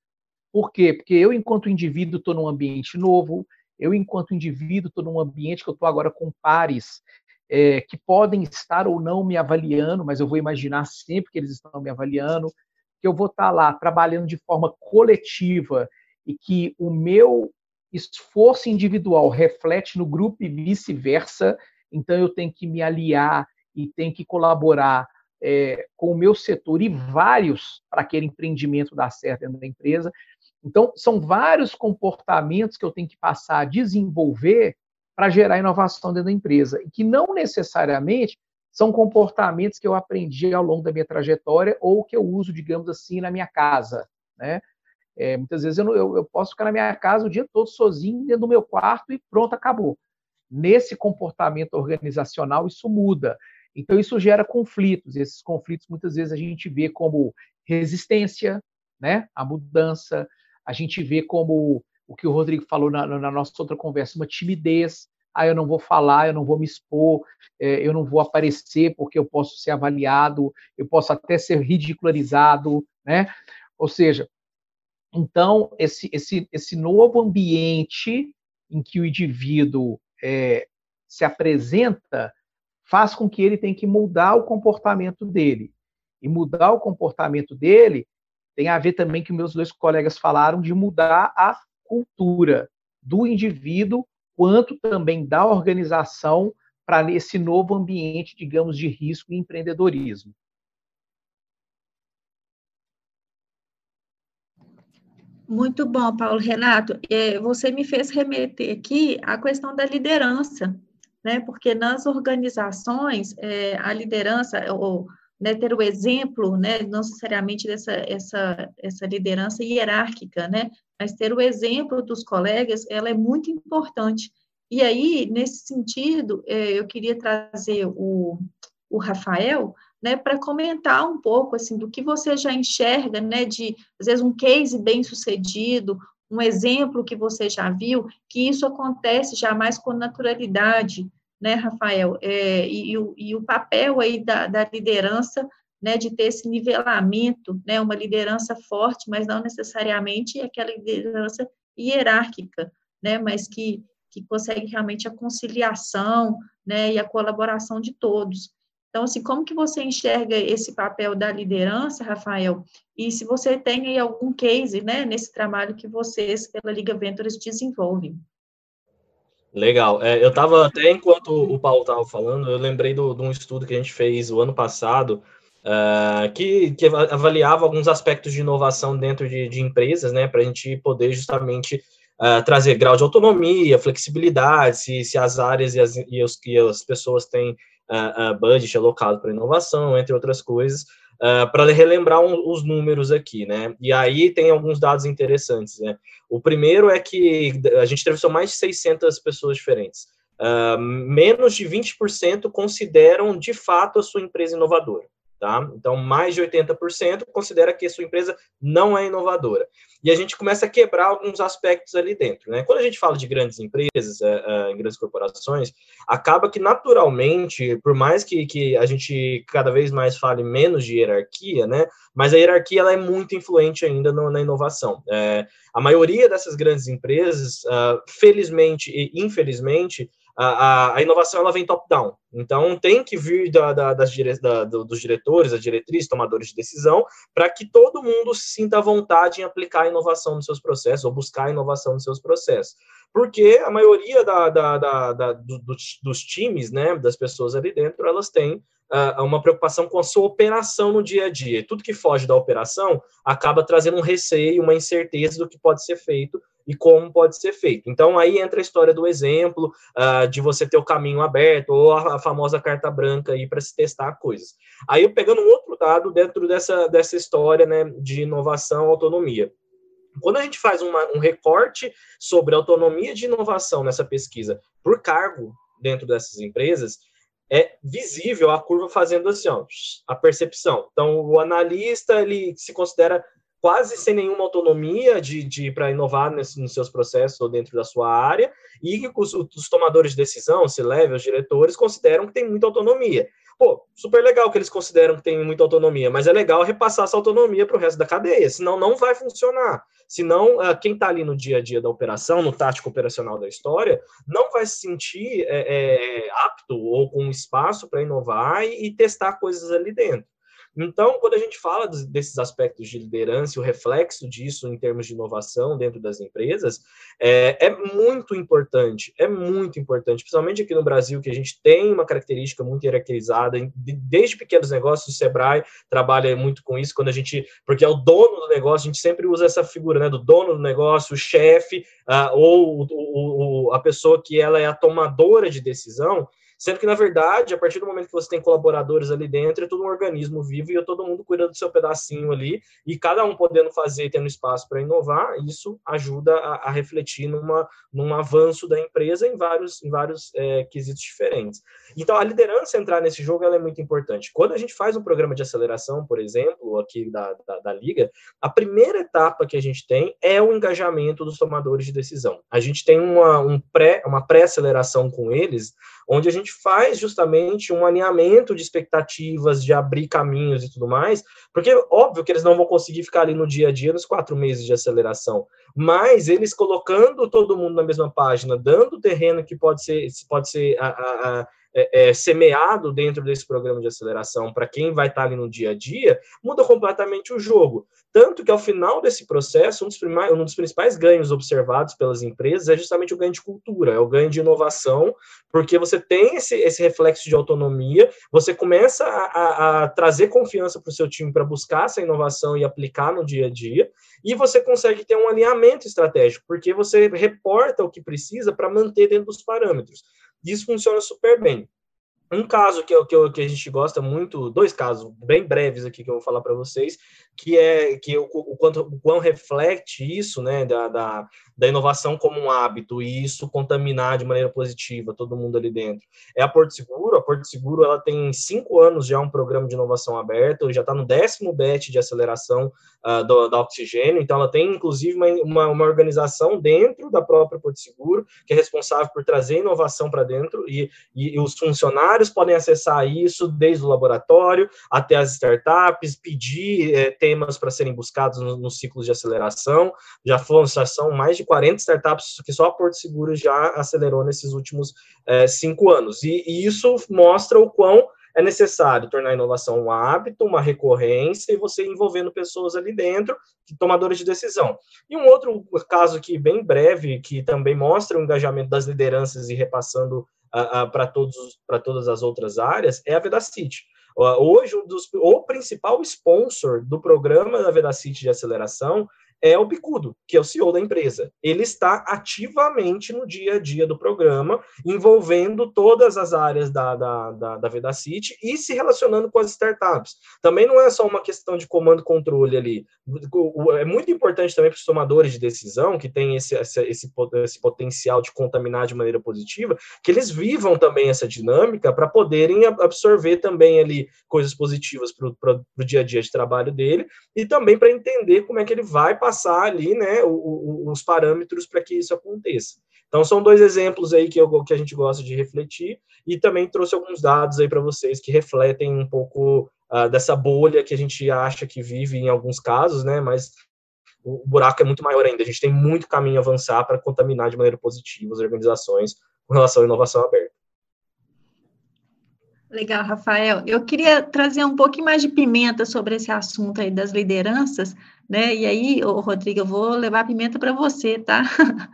Por quê? Porque eu, enquanto indivíduo, estou num ambiente novo, eu, enquanto indivíduo, estou num ambiente que eu estou agora com pares é, que podem estar ou não me avaliando, mas eu vou imaginar sempre que eles estão me avaliando, que eu vou estar lá trabalhando de forma coletiva e que o meu esforço individual reflete no grupo e vice-versa, então eu tenho que me aliar e tenho que colaborar é, com o meu setor e vários para aquele empreendimento dar certo dentro da empresa. Então, são vários comportamentos que eu tenho que passar a desenvolver para gerar inovação dentro da empresa, e que não necessariamente são comportamentos que eu aprendi ao longo da minha trajetória ou que eu uso, digamos assim, na minha casa. Né? É, muitas vezes eu, eu, eu, posso ficar na minha casa o dia todo sozinho, dentro do meu quarto e pronto, acabou. Nesse comportamento organizacional, isso muda. Então, isso gera conflitos. Esses conflitos, muitas vezes, a gente vê como resistência né, à mudança, a gente vê como o que o Rodrigo falou na, na nossa outra conversa, uma timidez. Ah, eu não vou falar, eu não vou me expor, é, eu não vou aparecer porque eu posso ser avaliado, eu posso até ser ridicularizado, né? Ou seja, então, esse, esse, esse novo ambiente em que o indivíduo é, se apresenta faz com que ele tenha que mudar o comportamento dele. E mudar o comportamento dele tem a ver também que meus dois colegas falaram de mudar a cultura do indivíduo, quanto também da organização para esse novo ambiente, digamos, de risco e empreendedorismo. Muito bom, Paulo Renato. É, você me fez remeter aqui à questão da liderança, né? Porque nas organizações, é, a liderança, ou né, ter o exemplo, né, não necessariamente dessa essa, essa liderança hierárquica, né, mas ter o exemplo dos colegas, ela é muito importante. E aí, nesse sentido, é, eu queria trazer o, o Rafael, né, para comentar um pouco assim do que você já enxerga, né, de às vezes um case bem sucedido, um exemplo que você já viu, que isso acontece já mais com naturalidade, né, Rafael, é, e, e, o, e, o, papel aí da, da liderança, né, de ter esse nivelamento, né, uma liderança forte, mas não necessariamente aquela liderança hierárquica, né, mas que que consegue realmente a conciliação, né, e a colaboração de todos. Então, assim, como que você enxerga esse papel da liderança, Rafael? E se você tem aí algum case, né, nesse trabalho que vocês, pela Liga Ventures, desenvolvem? Legal. É, eu estava, até enquanto o Paulo estava falando, eu lembrei de um estudo que a gente fez o ano passado, uh, que, que, avaliava alguns aspectos de inovação dentro de, de empresas, né, para a gente poder justamente uh, trazer grau de autonomia, flexibilidade, se, se as áreas e as, e os, e as pessoas têm uh, budget alocado para inovação, entre outras coisas. Uh, para relembrar um, os números aqui, né? E aí tem alguns dados interessantes, né? O primeiro é que a gente entrevistou mais de 600 pessoas diferentes. Uh, menos de 20% consideram de fato a sua empresa inovadora. Tá? Então, mais de 80% considera que a sua empresa não é inovadora. E a gente começa a quebrar alguns aspectos ali dentro. Né? Quando a gente fala de grandes empresas, é, é, em grandes corporações, acaba que naturalmente, por mais que, que a gente cada vez mais fale menos de hierarquia, né? mas a hierarquia ela é muito influente ainda no, na inovação. É, a maioria dessas grandes empresas, uh, felizmente e infelizmente, a, a, inovação ela vem top-down. Então, tem que vir da, da, das dire, da, dos diretores, das diretrizes, tomadores de decisão, para que todo mundo se sinta à vontade em aplicar inovação nos seus processos, ou buscar inovação nos seus processos. Porque a maioria da, do, dos, dos times, né, das pessoas ali dentro, elas têm uh, uma preocupação com a sua operação no dia a dia. E tudo que foge da operação acaba trazendo um receio, uma incerteza do que pode ser feito e como pode ser feito. Então, aí entra a história do exemplo, uh, de você ter o caminho aberto, ou a, a famosa carta branca aí para se testar coisas. Aí, eu pegando um outro dado dentro dessa, dessa história né, de inovação autonomia. Quando a gente faz uma, um recorte sobre autonomia de inovação nessa pesquisa por cargo dentro dessas empresas, é visível a curva fazendo assim, ó, a percepção. Então, o analista ele se considera quase sem nenhuma autonomia de, de para inovar nesse, nos seus processos ou dentro da sua área, e os, os tomadores de decisão, se leve, os diretores, consideram que tem muita autonomia. Pô, super legal que eles consideram que tem muita autonomia, mas é legal repassar essa autonomia para o resto da cadeia, senão não vai funcionar. Senão, uh, quem está ali no dia a dia da operação, no tático operacional da história, não vai se sentir é, é, apto ou com espaço para inovar e, e testar coisas ali dentro. Então, quando a gente fala desses aspectos de liderança, o reflexo disso em termos de inovação dentro das empresas, é, é, muito importante, é muito importante, principalmente aqui no Brasil, que a gente tem uma característica muito hierarquizada, desde pequenos negócios, o Sebrae trabalha muito com isso, quando a gente, porque é o dono do negócio, a gente sempre usa essa figura, né, do dono do negócio, o chefe, uh, ou o, o, a pessoa que ela é a tomadora de decisão, Sendo que, na verdade, a partir do momento que você tem colaboradores ali dentro, é todo um organismo vivo e todo mundo cuida do seu pedacinho ali, e cada um podendo fazer, tendo espaço para inovar, isso ajuda a, a, refletir numa, num avanço da empresa em vários, em vários é, quesitos diferentes. Então, a liderança entrar nesse jogo é muito importante. Quando a gente faz um programa de aceleração, por exemplo, aqui da, da, da Liga, a primeira etapa que a gente tem é o engajamento dos tomadores de decisão. A gente tem uma, um pré, uma pré-aceleração com eles, onde a gente faz justamente um alinhamento de expectativas, de abrir caminhos e tudo mais, porque óbvio que eles não vão conseguir ficar ali no dia a dia nos quatro meses de aceleração, mas eles colocando todo mundo na mesma página, dando terreno que pode ser, pode ser a, a, a é, é, semeado dentro desse programa de aceleração para quem vai estar ali no dia a dia, muda completamente o jogo. Tanto que ao final desse processo, um dos, um dos principais ganhos observados pelas empresas é justamente o ganho de cultura, é o ganho de inovação, porque você tem esse, esse reflexo de autonomia, você começa a, a, a trazer confiança para o seu time para buscar essa inovação e aplicar no dia a dia, e você consegue ter um alinhamento estratégico, porque você reporta o que precisa para manter dentro dos parâmetros. Isso funciona super bem. Um caso que, que, que a gente gosta muito, dois casos bem breves aqui que eu vou falar para vocês, que é que o, o, quanto, o quão reflete isso, né, da, da, da, inovação como um hábito e isso contaminar de maneira positiva todo mundo ali dentro. É a Porto Seguro, a Porto Seguro ela tem cinco anos já um programa de inovação aberto, já está no décimo bet de aceleração uh, do, da oxigênio, então ela tem inclusive uma, uma, uma, organização dentro da própria Porto Seguro que é responsável por trazer inovação para dentro e, e, e os funcionários podem acessar isso desde o laboratório até as startups, pedir é, temas para serem buscados nos no ciclos de aceleração. Já foram, já são mais de 40 startups que só a Porto Seguro já acelerou nesses últimos é, cinco anos. E, e isso mostra o quão é necessário tornar a inovação um hábito, uma recorrência, e você envolvendo pessoas ali dentro, tomadores de decisão. E um outro caso aqui, bem breve, que também mostra o engajamento das lideranças e repassando uh, uh, para todas as outras áreas, é a Vedacity. Uh, hoje, um dos, o principal sponsor do programa da Vedacity de aceleração é o Bicudo, que é o CEO da empresa. Ele está ativamente no dia a dia do programa, envolvendo todas as áreas da, da, da, da Vedacity e se relacionando com as startups. Também não é só uma questão de comando e controle ali. É muito importante também para os tomadores de decisão, que têm esse, esse, esse, esse potencial de contaminar de maneira positiva, que eles vivam também essa dinâmica para poderem absorver também ali coisas positivas para o dia a dia de trabalho dele e também para entender como é que ele vai passar passar ali, né, os parâmetros para que isso aconteça. Então, são dois exemplos aí que, eu, que a gente gosta de refletir, e também trouxe alguns dados aí para vocês que refletem um pouco uh, dessa bolha que a gente acha que vive em alguns casos, né, mas o buraco é muito maior ainda. A gente tem muito caminho a avançar para contaminar de maneira positiva as organizações com relação à inovação aberta. Legal, Rafael. Eu queria trazer um pouquinho mais de pimenta sobre esse assunto aí das lideranças, né? E aí, ô, Rodrigo, eu vou levar a pimenta para você, tá?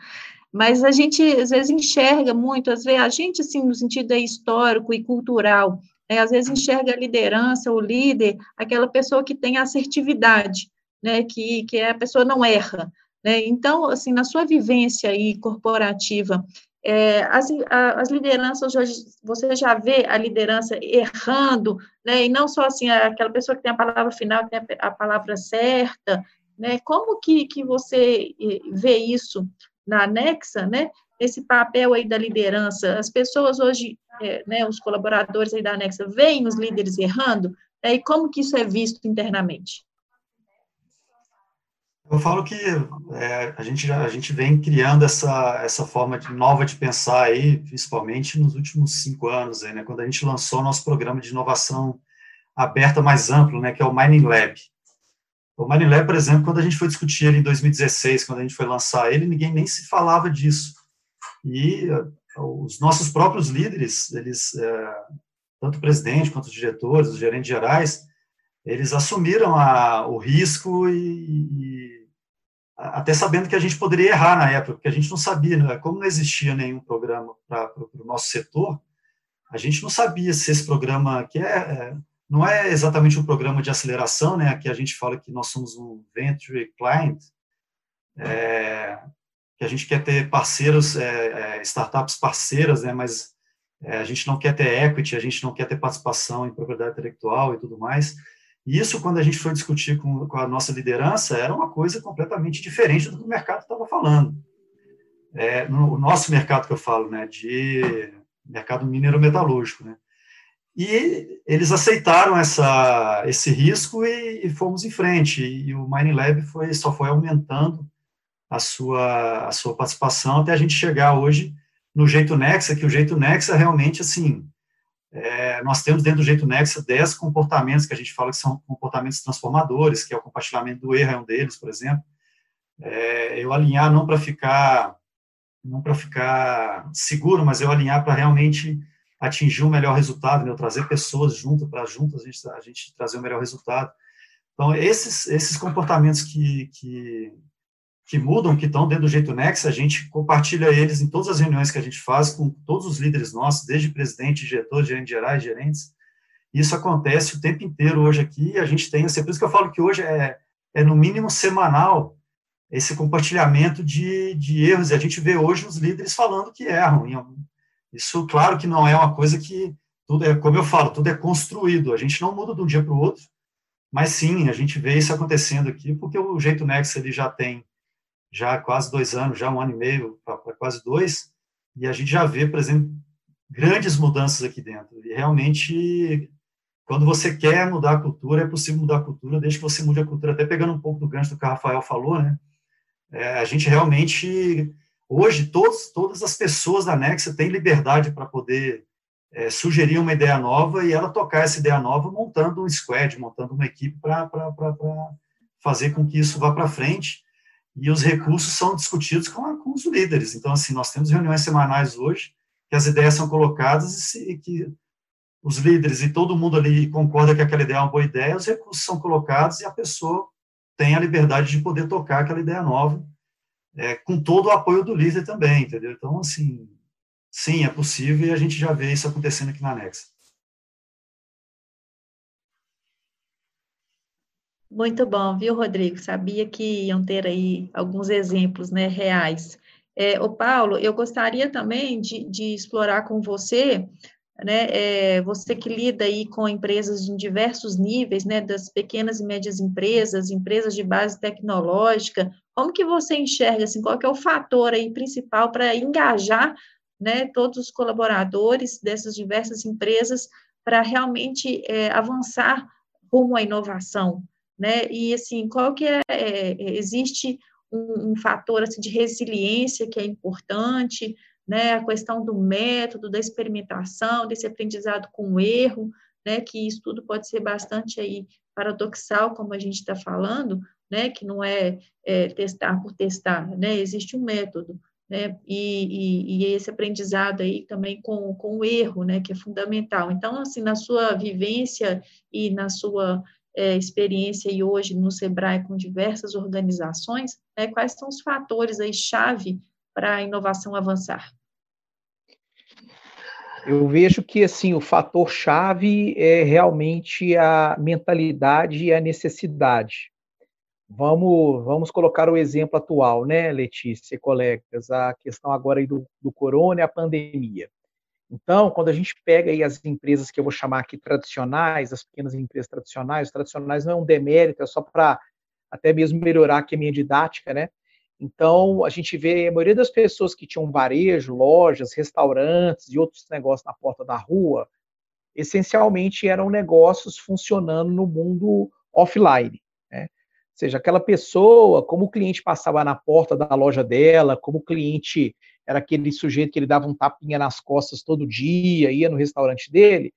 Mas a gente às vezes enxerga muito, às vezes a gente assim no sentido histórico e cultural, né? às vezes enxerga a liderança, o líder, aquela pessoa que tem assertividade, né? Que que é a pessoa não erra, né? Então, assim, na sua vivência aí corporativa, é, as, a, as lideranças, hoje, você já vê a liderança errando, né, e não só assim, aquela pessoa que tem a palavra final, que tem a, palavra certa, né, como que, que você vê isso na anexa, né, esse papel aí da liderança, as pessoas hoje, é, né, os colaboradores aí da anexa, veem os líderes errando, né, e como que isso é visto internamente? Eu falo que é, a, gente, a gente vem criando essa, essa forma de, nova de pensar aí, principalmente nos últimos cinco anos, aí, né, quando a gente lançou nosso programa de inovação aberta mais amplo, né, que é o Mining Lab. O Mining Lab, por exemplo, quando a gente foi discutir ele em 2016, quando a gente foi lançar ele, ninguém nem se falava disso. E uh, os nossos próprios líderes, eles, é, tanto o presidente quanto os diretores, os gerentes gerais, eles assumiram a, o risco e, e até sabendo que a gente poderia errar na época, porque a gente não sabia, né? como não existia nenhum programa para o nosso setor, a gente não sabia se esse programa, que é, é, não é exatamente um programa de aceleração, né, aqui a gente fala que nós somos um venture client, é, que a gente quer ter parceiros, é, é startups parceiras, né, mas é, a gente não quer ter equity, a gente não quer ter participação em propriedade intelectual e tudo mais, isso, quando a gente foi discutir com, com a nossa liderança, era uma coisa completamente diferente do que o mercado estava falando. É, no nosso mercado que eu falo, né, de mercado mineiro-metalúrgico, né, e eles aceitaram essa, esse risco e, e, fomos em frente. E o Mining Lab foi, só foi aumentando a sua, a sua participação até a gente chegar hoje no Jeito Nexa, que o Jeito Nexa realmente, assim, é, nós temos dentro do Jeito Nexa 10 comportamentos que a gente fala que são comportamentos transformadores, que é o compartilhamento do erro, é um deles, por exemplo. É, eu alinhar não para ficar não para ficar seguro, mas eu alinhar para realmente atingir um melhor resultado, né? eu trazer pessoas junto para juntas a gente, a gente trazer o um melhor resultado. Então, esses, esses comportamentos que, que, que mudam, que estão dentro do Jeito Nex, a gente compartilha eles em todas as reuniões que a gente faz com todos os líderes nossos, desde presidente, diretor, gerente gerais, gerentes. Isso acontece o tempo inteiro hoje aqui, a gente tem, assim, por isso que eu falo que hoje é, é no mínimo semanal esse compartilhamento de, de erros, e a gente vê hoje os líderes falando que erram. Isso, claro que não é uma coisa que, tudo é, como eu falo, tudo é construído, a gente não muda de um dia para o outro, mas sim, a gente vê isso acontecendo aqui, porque o Jeito Nex ele já tem já quase dois anos, já um ano e meio para quase dois, e a gente já vê, por exemplo, grandes mudanças aqui dentro. E realmente, quando você quer mudar a cultura, é possível mudar a cultura, desde que você mude a cultura, até pegando um pouco do gancho do que o Rafael falou, né? É, a gente realmente, hoje, todos, todas as pessoas da Nexa têm liberdade para poder é, sugerir uma ideia nova e ela tocar essa ideia nova montando um squad, montando uma equipe para fazer com que isso vá para frente. E os recursos são discutidos com, com, os líderes. Então, assim, nós temos reuniões semanais hoje, que as ideias são colocadas e, e que os líderes e todo mundo ali concorda que aquela ideia é uma boa ideia, os recursos são colocados e a pessoa tem a liberdade de poder tocar aquela ideia nova, é, com todo o apoio do líder também, entendeu? Então, assim, sim, é possível e a gente já vê isso acontecendo aqui na Nexa. Muito bom, viu, Rodrigo? Sabia que iam ter aí alguns exemplos né, reais. É, o Paulo, eu gostaria também de, de explorar com você, né, é, você que lida aí com empresas em diversos níveis, né, das pequenas e médias empresas, empresas de base tecnológica, como que você enxerga, assim, qual que é o fator aí principal para engajar né, todos os colaboradores dessas diversas empresas para realmente é, avançar rumo à inovação, né? E assim, qual que é, é existe um, um, fator assim de resiliência que é importante, né? A questão do método, da experimentação, desse aprendizado com erro, né? Que isso tudo pode ser bastante aí paradoxal, como a gente está falando, né? Que não é, é testar por testar, né? Existe um método né, e, e, e, esse aprendizado aí também com, com o erro, né, que é fundamental. Então, assim, na sua vivência e na sua é, experiência e hoje no Sebrae com diversas organizações, né, quais são os fatores aí chave para a inovação avançar? Eu vejo que assim o fator chave é realmente a mentalidade e a necessidade. Vamos, vamos colocar o exemplo atual, né, Letícia e colegas, a questão agora do, do corona e a pandemia. Então, quando a gente pega aí as empresas que eu vou chamar aqui tradicionais, as pequenas empresas tradicionais, tradicionais não é um demérito, é só para até mesmo melhorar aqui a minha didática, né? Então, a gente vê a maioria das pessoas que tinham varejo, lojas, restaurantes e outros negócios na porta da rua, essencialmente eram negócios funcionando no mundo offline seja, aquela pessoa, como o cliente passava na porta da loja dela, como o cliente era aquele sujeito que ele dava um tapinha nas costas todo dia, ia no restaurante dele,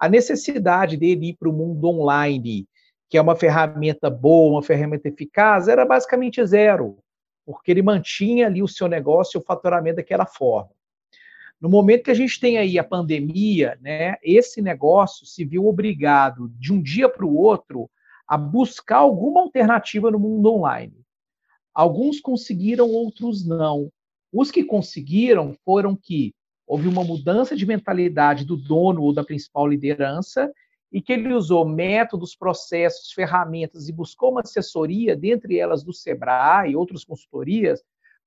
a necessidade dele ir para o mundo online, que é uma ferramenta boa, uma ferramenta eficaz, era basicamente zero, porque ele mantinha ali o seu negócio, o faturamento daquela forma. No momento que a gente tem aí a pandemia, né, esse negócio se viu obrigado, de um dia para o outro, a buscar alguma alternativa no mundo online. Alguns conseguiram, outros não. Os que conseguiram foram que houve uma mudança de mentalidade do dono ou da principal liderança e que ele usou métodos, processos, ferramentas e buscou uma assessoria, dentre elas do Sebrae e outras consultorias,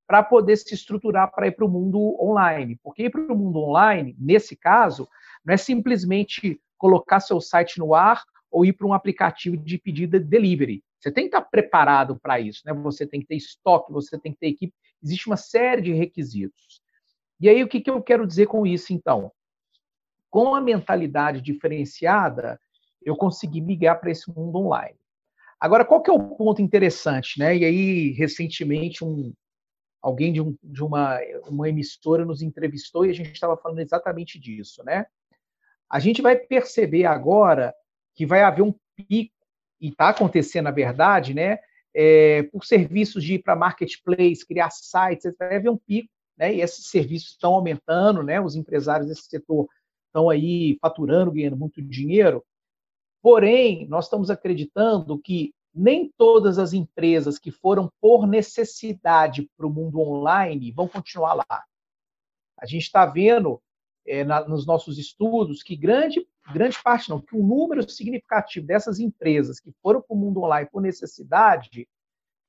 para poder se estruturar para ir para o mundo online. Porque ir para o mundo online, nesse caso, não é simplesmente colocar seu site no ar ou ir para um aplicativo de pedida delivery. Você tem que estar preparado para isso, né? Você tem que ter estoque, você tem que ter equipe. Existe uma série de requisitos. E aí, o que, que eu quero dizer com isso, então? Com a mentalidade diferenciada, eu consegui migrar para esse mundo online. Agora, qual que é o ponto interessante, né? E aí, recentemente, um, alguém de, um, de uma, uma emissora nos entrevistou e a gente estava falando exatamente disso, né? A gente vai perceber agora que vai haver um pico, e está acontecendo, na verdade, né, é, por serviços de ir para marketplace, criar sites, vai haver um pico, né, e esses serviços estão aumentando, né, os empresários desse setor estão aí faturando, ganhando muito dinheiro, porém, nós estamos acreditando que nem todas as empresas que foram por necessidade para o mundo online vão continuar lá. A gente está vendo é, na, nos nossos estudos que grande grande parte não, que um número significativo dessas empresas que foram para o mundo online por necessidade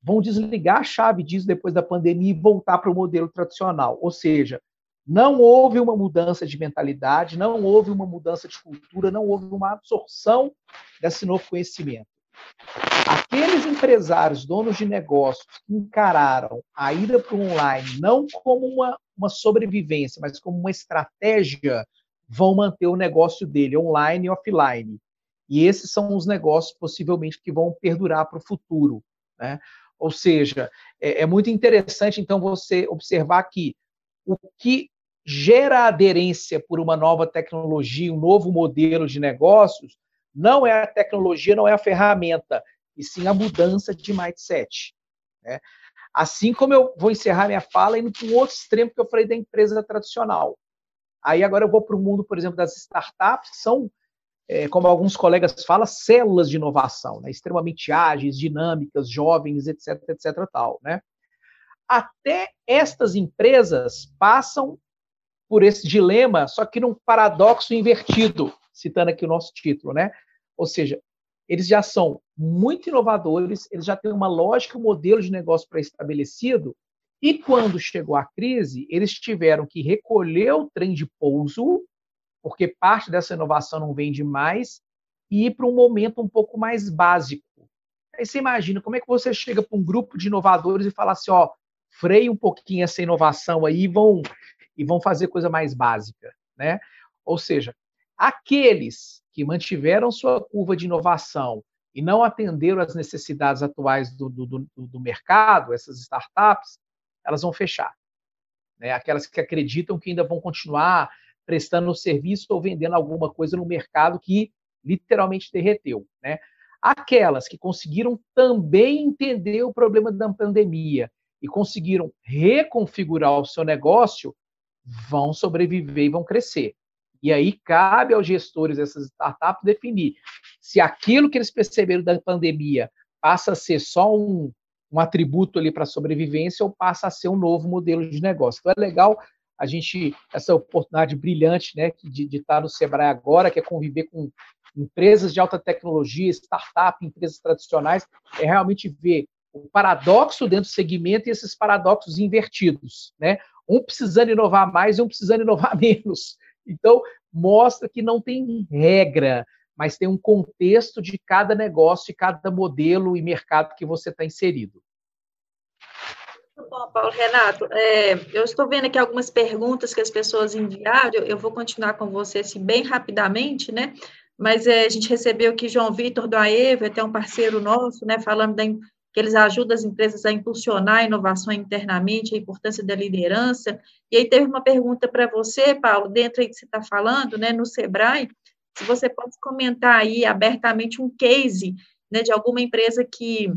vão desligar a chave disso depois da pandemia e voltar para o modelo tradicional. Ou seja, não houve uma mudança de mentalidade, não houve uma mudança de cultura, não houve uma absorção desse novo conhecimento. Aqueles empresários, donos de negócios, que encararam a ida para o online não como uma, uma sobrevivência, mas como uma estratégia vão manter o negócio dele online e offline. E esses são os negócios possivelmente que vão perdurar para o futuro. Né? Ou seja, é, é, muito interessante então você observar que o que gera aderência por uma nova tecnologia, um novo modelo de negócios, não é a tecnologia, não é a ferramenta, e sim a mudança de mindset. Né? Assim como eu vou encerrar minha fala indo para um outro extremo que eu falei da empresa tradicional. Aí agora eu vou para o mundo, por exemplo, das startups, que são, é, como alguns colegas falam, células de inovação, né? extremamente ágeis, dinâmicas, jovens, etc, etc, tal, né? Até estas empresas passam por esse dilema, só que num paradoxo invertido, citando aqui o nosso título, né? Ou seja, eles já são muito inovadores, eles já têm uma lógica, um modelo de negócio pré-estabelecido, e quando chegou a crise, eles tiveram que recolher o trem de pouso, porque parte dessa inovação não vende mais, e ir para um momento um pouco mais básico. Aí você imagina como é que você chega para um grupo de inovadores e fala assim, ó, freia um pouquinho essa inovação aí e vão, e vão fazer coisa mais básica, né? Ou seja, aqueles que mantiveram sua curva de inovação e não atenderam às necessidades atuais do, do, do, do mercado, essas startups, elas vão fechar. Né? Aquelas que acreditam que ainda vão continuar prestando serviço ou vendendo alguma coisa no mercado que literalmente derreteu. Né? Aquelas que conseguiram também entender o problema da pandemia e conseguiram reconfigurar o seu negócio, vão sobreviver e vão crescer. E aí cabe aos gestores dessas startups definir se aquilo que eles perceberam da pandemia passa a ser só um, um atributo ali para sobrevivência ou passa a ser um novo modelo de negócio. Então é legal a gente, essa oportunidade brilhante né, de, de estar no Sebrae agora, que é conviver com empresas de alta tecnologia, startup, empresas tradicionais, é realmente ver o paradoxo dentro do segmento e esses paradoxos invertidos, né? Um precisando inovar mais e um precisando inovar menos. Então, mostra que não tem regra, mas tem um contexto de cada negócio e cada modelo e mercado que você está inserido. Muito bom, Paulo Renato. É, eu estou vendo aqui algumas perguntas que as pessoas enviaram, eu, eu vou continuar com você assim, bem rapidamente, né? Mas é, a gente recebeu aqui João Vitor do AEV, até um parceiro nosso, né, falando da, que eles ajudam as empresas a impulsionar a inovação internamente, a importância da liderança. E aí teve uma pergunta para você, Paulo, dentro aí que você está falando, né, no Sebrae, se você pode comentar aí abertamente um case, né, de alguma empresa que,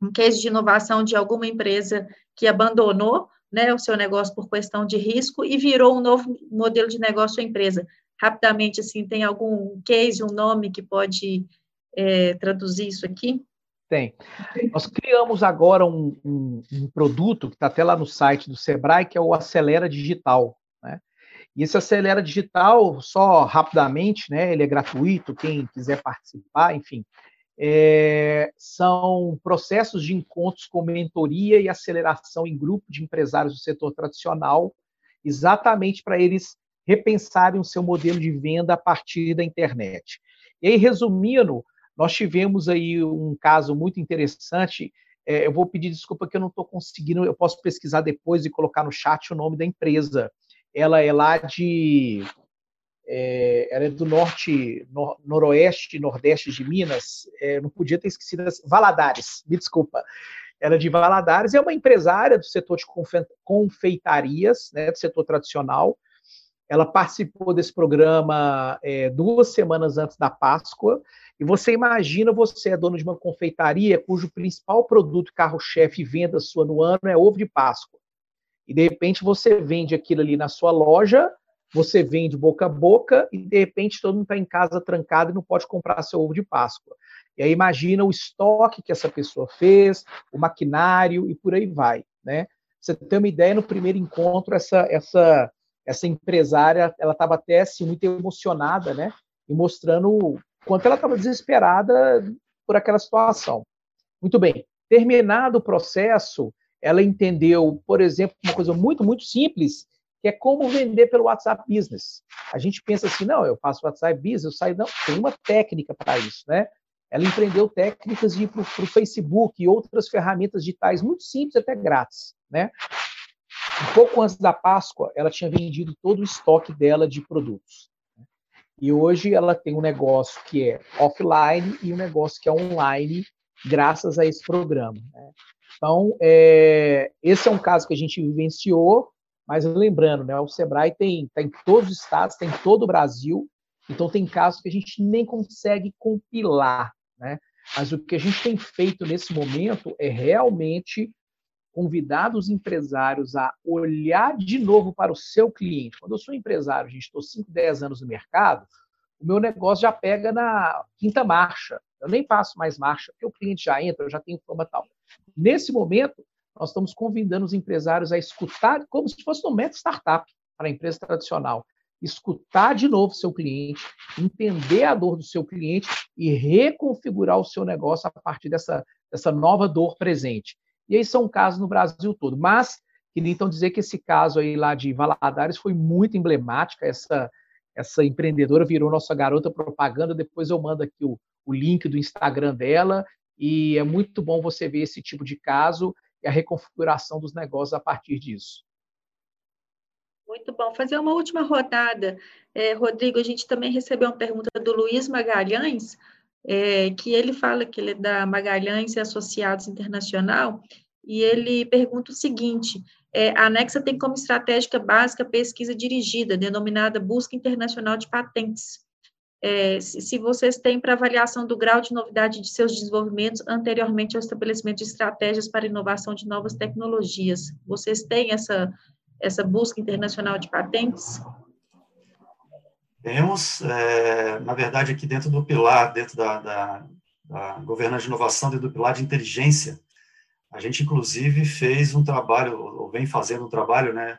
um case de inovação de alguma empresa que abandonou, né, o seu negócio por questão de risco e virou um novo modelo de negócio à empresa. Rapidamente, assim, tem algum case, um nome que pode é, traduzir isso aqui? Tem. Nós criamos agora um, um, um produto que está até lá no site do Sebrae, que é o Acelera Digital. Né? E esse Acelera Digital, só rapidamente, né, ele é gratuito, quem quiser participar, enfim, é, são processos de encontros com mentoria e aceleração em grupo de empresários do setor tradicional, exatamente para eles repensarem o seu modelo de venda a partir da internet. E aí, resumindo, nós tivemos aí um caso muito interessante. É, eu vou pedir desculpa que eu não estou conseguindo, eu posso pesquisar depois e colocar no chat o nome da empresa. Ela é lá de. É, ela é do norte, nor, noroeste, nordeste de Minas. É, não podia ter esquecido. Valadares, me desculpa. Ela é de Valadares, é uma empresária do setor de confeitarias, né, do setor tradicional. Ela participou desse programa é, duas semanas antes da Páscoa e você imagina, você é dono de uma confeitaria cujo principal produto, carro-chefe e venda sua no ano é ovo de Páscoa. E de repente você vende aquilo ali na sua loja, você vende boca a boca e de repente todo mundo está em casa trancado e não pode comprar seu ovo de Páscoa. E aí imagina o estoque que essa pessoa fez, o maquinário e por aí vai, né? Você tem uma ideia no primeiro encontro essa essa essa empresária, ela estava até assim, muito emocionada, né? E mostrando quanto ela estava desesperada por aquela situação. Muito bem, terminado o processo, ela entendeu, por exemplo, uma coisa muito, muito simples, que é como vender pelo WhatsApp Business. A gente pensa assim, não, eu faço WhatsApp Business, eu saio, não, tem uma técnica para isso, né? Ela empreendeu técnicas de ir para o Facebook e outras ferramentas digitais muito simples, até grátis, né? Um pouco antes da Páscoa, ela tinha vendido todo o estoque dela de produtos. E hoje ela tem um negócio que é offline e um negócio que é online, graças a esse programa. Né? Então, é, esse é um caso que a gente vivenciou, Mas lembrando, né, o Sebrae tem, tem em todos os estados, tem em todo o Brasil, então tem casos que a gente nem consegue compilar, né? Mas o que a gente tem feito nesse momento é realmente convidar os empresários a olhar de novo para o seu cliente. Quando eu sou empresário, gente, estou 5, 10 anos no mercado, o meu negócio já pega na quinta marcha. Eu nem passo mais marcha, porque o cliente já entra, eu já tenho fama tal. Nesse momento, nós estamos convidando os empresários a escutar, como se fosse no método startup para a empresa tradicional. Escutar de novo seu cliente, entender a dor do seu cliente e reconfigurar o seu negócio a partir dessa, dessa nova dor presente. E aí são casos no Brasil todo. Mas, queria então dizer que esse caso aí lá de Valadares foi muito emblemática. Essa, essa empreendedora virou nossa garota propaganda. Depois eu mando aqui o, o link do Instagram dela. E é muito bom você ver esse tipo de caso e a reconfiguração dos negócios a partir disso. Muito bom. Fazer uma última rodada. É, Rodrigo, a gente também recebeu uma pergunta do Luiz Magalhães, é, que ele fala que ele é da Magalhães e Associados Internacional, e ele pergunta o seguinte: é, a Anexa tem como estratégia básica pesquisa dirigida, denominada Busca Internacional de Patentes é, se vocês têm para avaliação do grau de novidade de seus desenvolvimentos anteriormente ao estabelecimento de estratégias para inovação de novas tecnologias. Vocês têm essa, essa busca internacional de patentes? Temos, é, na verdade, aqui dentro do pilar, dentro da, da, da governança de inovação, dentro do pilar de inteligência, a gente, inclusive, fez um trabalho, ou vem fazendo um trabalho, né,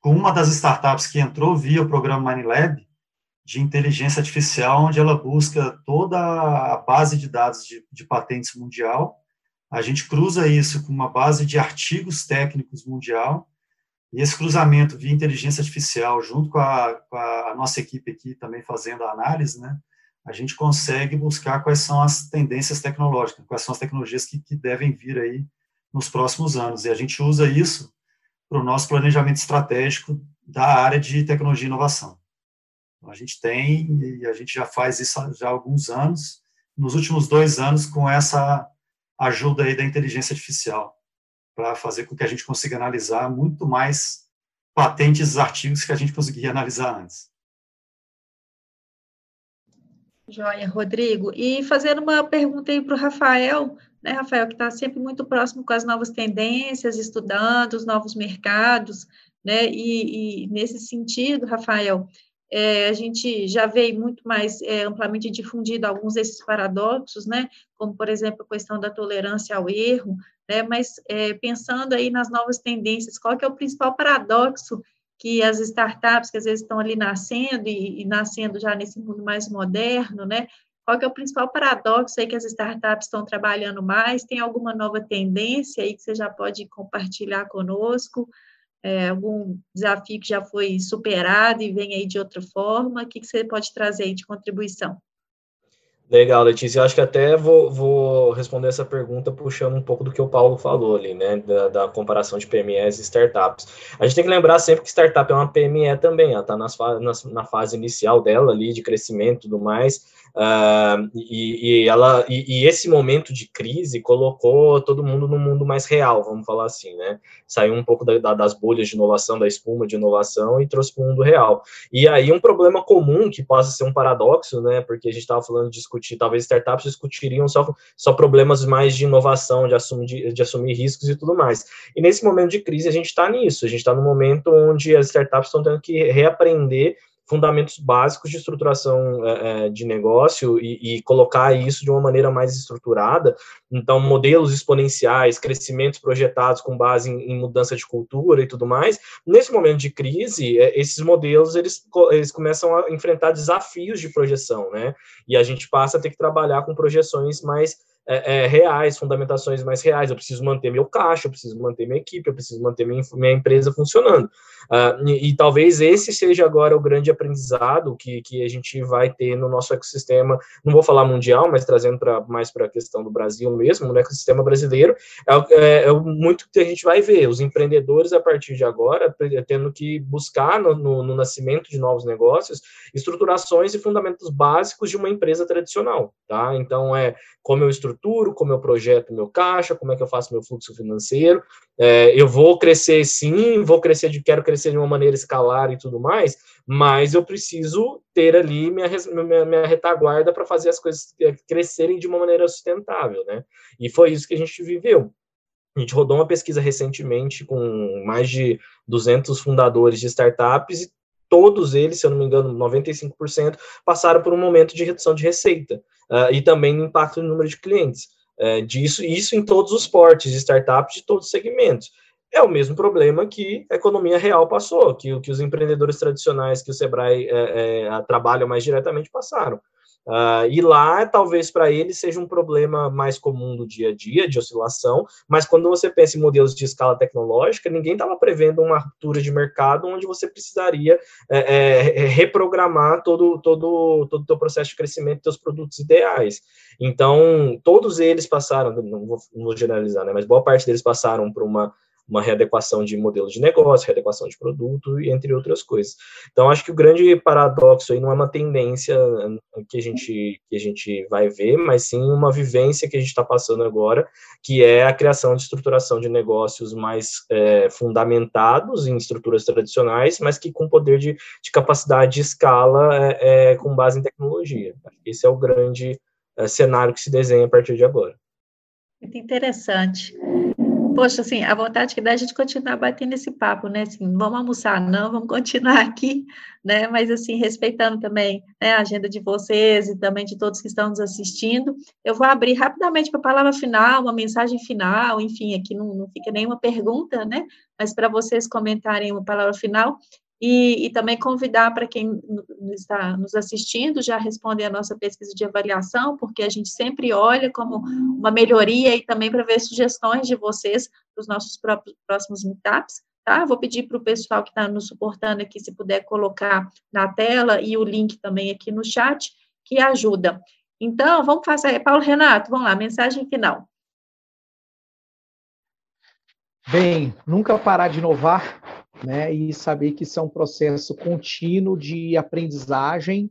com uma das startups que entrou via o programa MindLab, de inteligência artificial, onde ela busca toda a base de dados de, de, patentes mundial. A gente cruza isso com uma base de artigos técnicos mundial, e esse cruzamento via inteligência artificial, junto com a, com a nossa equipe aqui também fazendo a análise, né, a gente consegue buscar quais são as tendências tecnológicas, quais são as tecnologias que, que devem vir aí nos próximos anos. E a gente usa isso para o nosso planejamento estratégico da área de tecnologia e inovação. A gente tem, e a gente já faz isso já há alguns anos, nos últimos dois anos, com essa ajuda aí da inteligência artificial, para fazer com que a gente consiga analisar muito mais patentes artigos que a gente conseguia analisar antes. Joia, Rodrigo. E fazendo uma pergunta aí para o Rafael, né, Rafael, que está sempre muito próximo com as novas tendências, estudando os novos mercados, né, e, e nesse sentido, Rafael, é, a gente já vê muito mais é, amplamente difundido alguns desses paradoxos, né, como, por exemplo, a questão da tolerância ao erro, né, mas é, pensando aí nas novas tendências, qual que é o principal paradoxo que as startups, que às vezes estão ali nascendo e, e nascendo já nesse mundo mais moderno, né, qual que é o principal paradoxo aí que as startups estão trabalhando mais? Tem alguma nova tendência aí que você já pode compartilhar conosco? É, algum desafio que já foi superado e vem aí de outra forma? O que, que você pode trazer aí de contribuição? Legal, Letícia. Eu acho que até vou, vou, responder essa pergunta puxando um pouco do que o Paulo falou ali, né? Da, da, comparação de PMEs e startups. A gente tem que lembrar sempre que startup é uma PME também, ela está na fase inicial dela ali, de crescimento e tudo mais. Uh, e, e, ela, e, e, esse momento de crise colocou todo mundo no mundo mais real, vamos falar assim, né? Saiu um pouco da, da, das bolhas de inovação, da espuma de inovação e trouxe para o mundo real. E aí um problema comum que possa ser um paradoxo, né? Porque a gente estava falando de discutir, talvez startups discutiriam só, só problemas mais de inovação, de assumir, de, de assumir riscos e tudo mais. E nesse momento de crise a gente está nisso, a gente está no momento onde as startups estão tendo que reaprender fundamentos básicos de estruturação é, é, de negócio e, e, colocar isso de uma maneira mais estruturada. Então, modelos exponenciais, crescimentos projetados com base em, em mudança de cultura e tudo mais. Nesse momento de crise, é, esses modelos eles, eles começam a enfrentar desafios de projeção, né? E a gente passa a ter que trabalhar com projeções mais é, é, reais, fundamentações mais reais. Eu preciso manter meu caixa, eu preciso manter minha equipe, eu preciso manter minha, minha empresa funcionando. Uh, e, e, talvez esse seja agora o grande aprendizado que, que a gente vai ter no nosso ecossistema, não vou falar mundial, mas trazendo pra, mais para a questão do Brasil mesmo, no ecossistema brasileiro, é, é, é, muito que a gente vai ver, os empreendedores a partir de agora tendo que buscar no, no, no nascimento de novos negócios estruturações e fundamentos básicos de uma empresa tradicional, tá? Então, é como eu estruturo estruturo, como eu projeto meu caixa, como é que eu faço meu fluxo financeiro. É, eu vou crescer sim, vou crescer de quero crescer de uma maneira escalar e tudo mais, mas eu preciso ter ali minha, minha, minha retaguarda para fazer as coisas é, crescerem de uma maneira sustentável, né? E foi isso que a gente viveu. A gente rodou uma pesquisa recentemente com mais de 200 fundadores de startups todos eles, se eu não me engano, 95%, passaram por um momento de redução de receita uh, e também impacto no número de clientes. Uh, disso, isso em todos os portes de startups de todos os segmentos. É o mesmo problema que a economia real passou, que, que os empreendedores tradicionais que o Sebrae é, é, trabalha mais diretamente passaram. Uh, e lá, talvez para ele seja um problema mais comum do dia a dia, de oscilação, mas quando você pensa em modelos de escala tecnológica, ninguém estava prevendo uma ruptura de mercado onde você precisaria é, é, reprogramar todo, todo, todo o teu processo de crescimento dos produtos ideais. Então, todos eles passaram, não vou, não vou generalizar, né, mas boa parte deles passaram por uma uma readequação de modelo de negócio, readequação de produto, entre outras coisas. Então, acho que o grande paradoxo aí não é uma tendência que a gente, que a gente vai ver, mas sim uma vivência que a gente está passando agora, que é a criação de estruturação de negócios mais é, fundamentados em estruturas tradicionais, mas que com poder de, de capacidade de escala é, é, com base em tecnologia. Esse é o grande é, cenário que se desenha a partir de agora. Muito interessante poxa, assim, a vontade que dá é a gente continuar batendo esse papo, né? Assim, vamos almoçar, não, vamos continuar aqui, né? Mas, assim, respeitando também né, a agenda de vocês e também de todos que estão nos assistindo, eu vou abrir rapidamente para a palavra final, uma mensagem final, enfim, aqui não, não fica nenhuma pergunta, né? Mas para vocês comentarem uma palavra final. E, e, também convidar para quem está nos assistindo já responder a nossa pesquisa de avaliação, porque a gente sempre olha como uma melhoria e também para ver sugestões de vocês para os nossos próprios, próximos meetups. Tá? Vou pedir para o pessoal que está nos suportando aqui, se puder colocar na tela e o link também aqui no chat, que ajuda. Então, vamos fazer. Paulo Renato, vamos lá, mensagem final. Bem, nunca parar de inovar né? E saber que isso é um processo contínuo de aprendizagem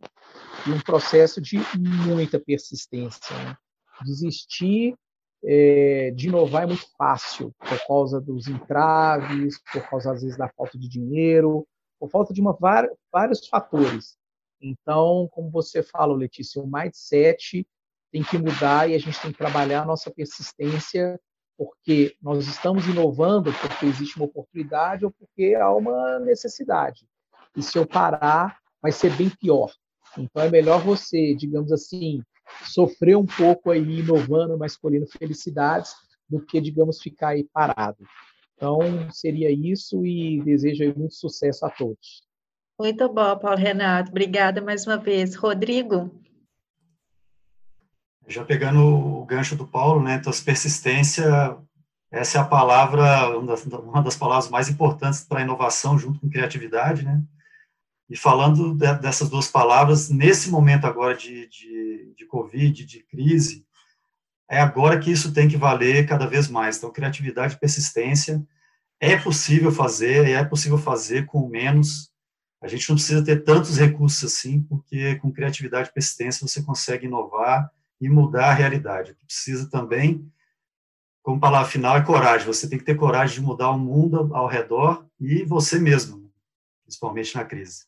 e um processo de muita persistência. Né? Desistir é, de inovar é muito fácil por causa dos entraves, por causa às vezes da falta de dinheiro, por falta de uma, vários fatores. Então, como você fala, Letícia, o mindset tem que mudar e a gente tem que trabalhar a nossa persistência porque nós estamos inovando porque existe uma oportunidade ou porque há uma necessidade. E se eu parar, vai ser bem pior. Então é melhor você, digamos assim, sofrer um pouco aí inovando, mas colhendo felicidades, do que, digamos, ficar aí parado. Então seria isso e desejo aí muito sucesso a todos. Muito bom, Paulo Renato. Obrigada mais uma vez. Rodrigo? Já pegando o gancho do Paulo, né, então, persistência, essa é a palavra, uma das, uma das palavras mais importantes para inovação, junto com criatividade, né, e falando de, dessas duas palavras, nesse momento agora de, de, de Covid, de crise, é agora que isso tem que valer cada vez mais. Então, criatividade e persistência é possível fazer, é possível fazer com menos. A gente não precisa ter tantos recursos assim, porque com criatividade e persistência você consegue inovar e mudar a realidade. O que precisa também, como palavra final, é coragem. Você tem que ter coragem de mudar o mundo ao redor e você mesmo, principalmente na crise.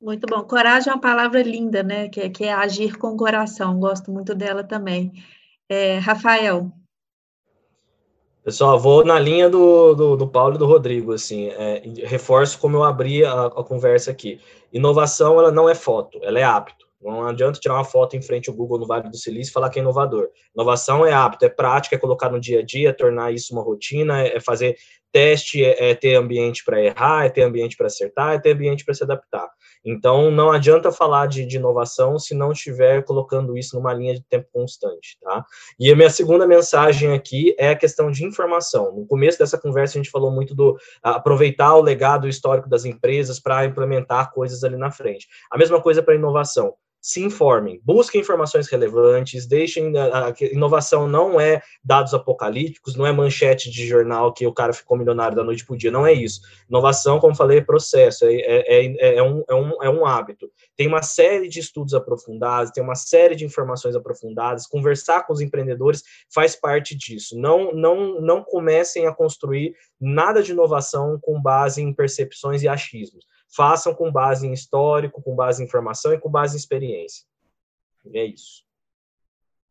Muito bom. Coragem é uma palavra linda, né? Que, é, que é agir com o coração. Gosto muito dela também. É, Rafael. Pessoal, vou na linha do, do, do Paulo e do Rodrigo, assim, é, reforço como eu abri a, a, conversa aqui. Inovação, ela não é foto, ela é hábito. Não adianta tirar uma foto em frente ao Google no Vale do Silício e falar que é inovador. Inovação é hábito, é prática, é colocar no dia a dia, tornar isso uma rotina, é fazer teste, é, é ter ambiente para errar, é ter ambiente para acertar, é ter ambiente para se adaptar. Então, não adianta falar de, de, inovação se não estiver colocando isso numa linha de tempo constante, tá? E a minha segunda mensagem aqui é a questão de informação. No começo dessa conversa, a gente falou muito do aproveitar o legado histórico das empresas para implementar coisas ali na frente. A mesma coisa para inovação se informem, busquem informações relevantes, deixem a, a inovação não é dados apocalípticos, não é manchete de jornal que o cara ficou milionário da noite para o dia, não é isso. Inovação, como falei, é processo, é, é, é, é, um, é, um, é um hábito. Tem uma série de estudos aprofundados, tem uma série de informações aprofundadas, conversar com os empreendedores faz parte disso. Não, não, não comecem a construir nada de inovação com base em percepções e achismos. Façam com base em histórico, com base em informação e com base em experiência. E é isso.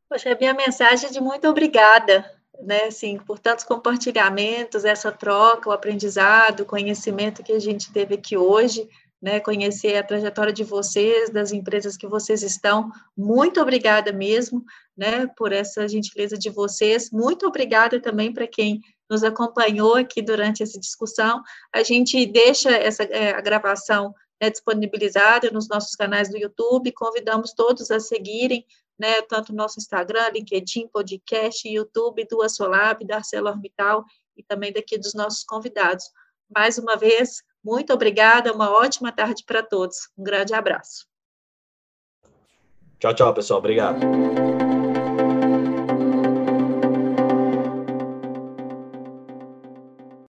Poxa, a minha mensagem é de muito obrigada, né, assim, por tantos compartilhamentos, essa troca, o aprendizado, o conhecimento que a gente teve aqui hoje, né, conhecer a trajetória de vocês, das empresas que vocês estão. Muito obrigada mesmo, né, por essa gentileza de vocês. Muito obrigada também para quem nos acompanhou aqui durante essa discussão. A gente deixa essa é, a gravação né, disponibilizada nos nossos canais do YouTube. Convidamos todos a seguirem, né, tanto nosso Instagram, LinkedIn, podcast, YouTube, do Assolab, da ArcelorMittal e também daqui dos nossos convidados. Mais uma vez, muito obrigada, uma ótima tarde para todos. Um grande abraço. Tchau, tchau, pessoal. Obrigado.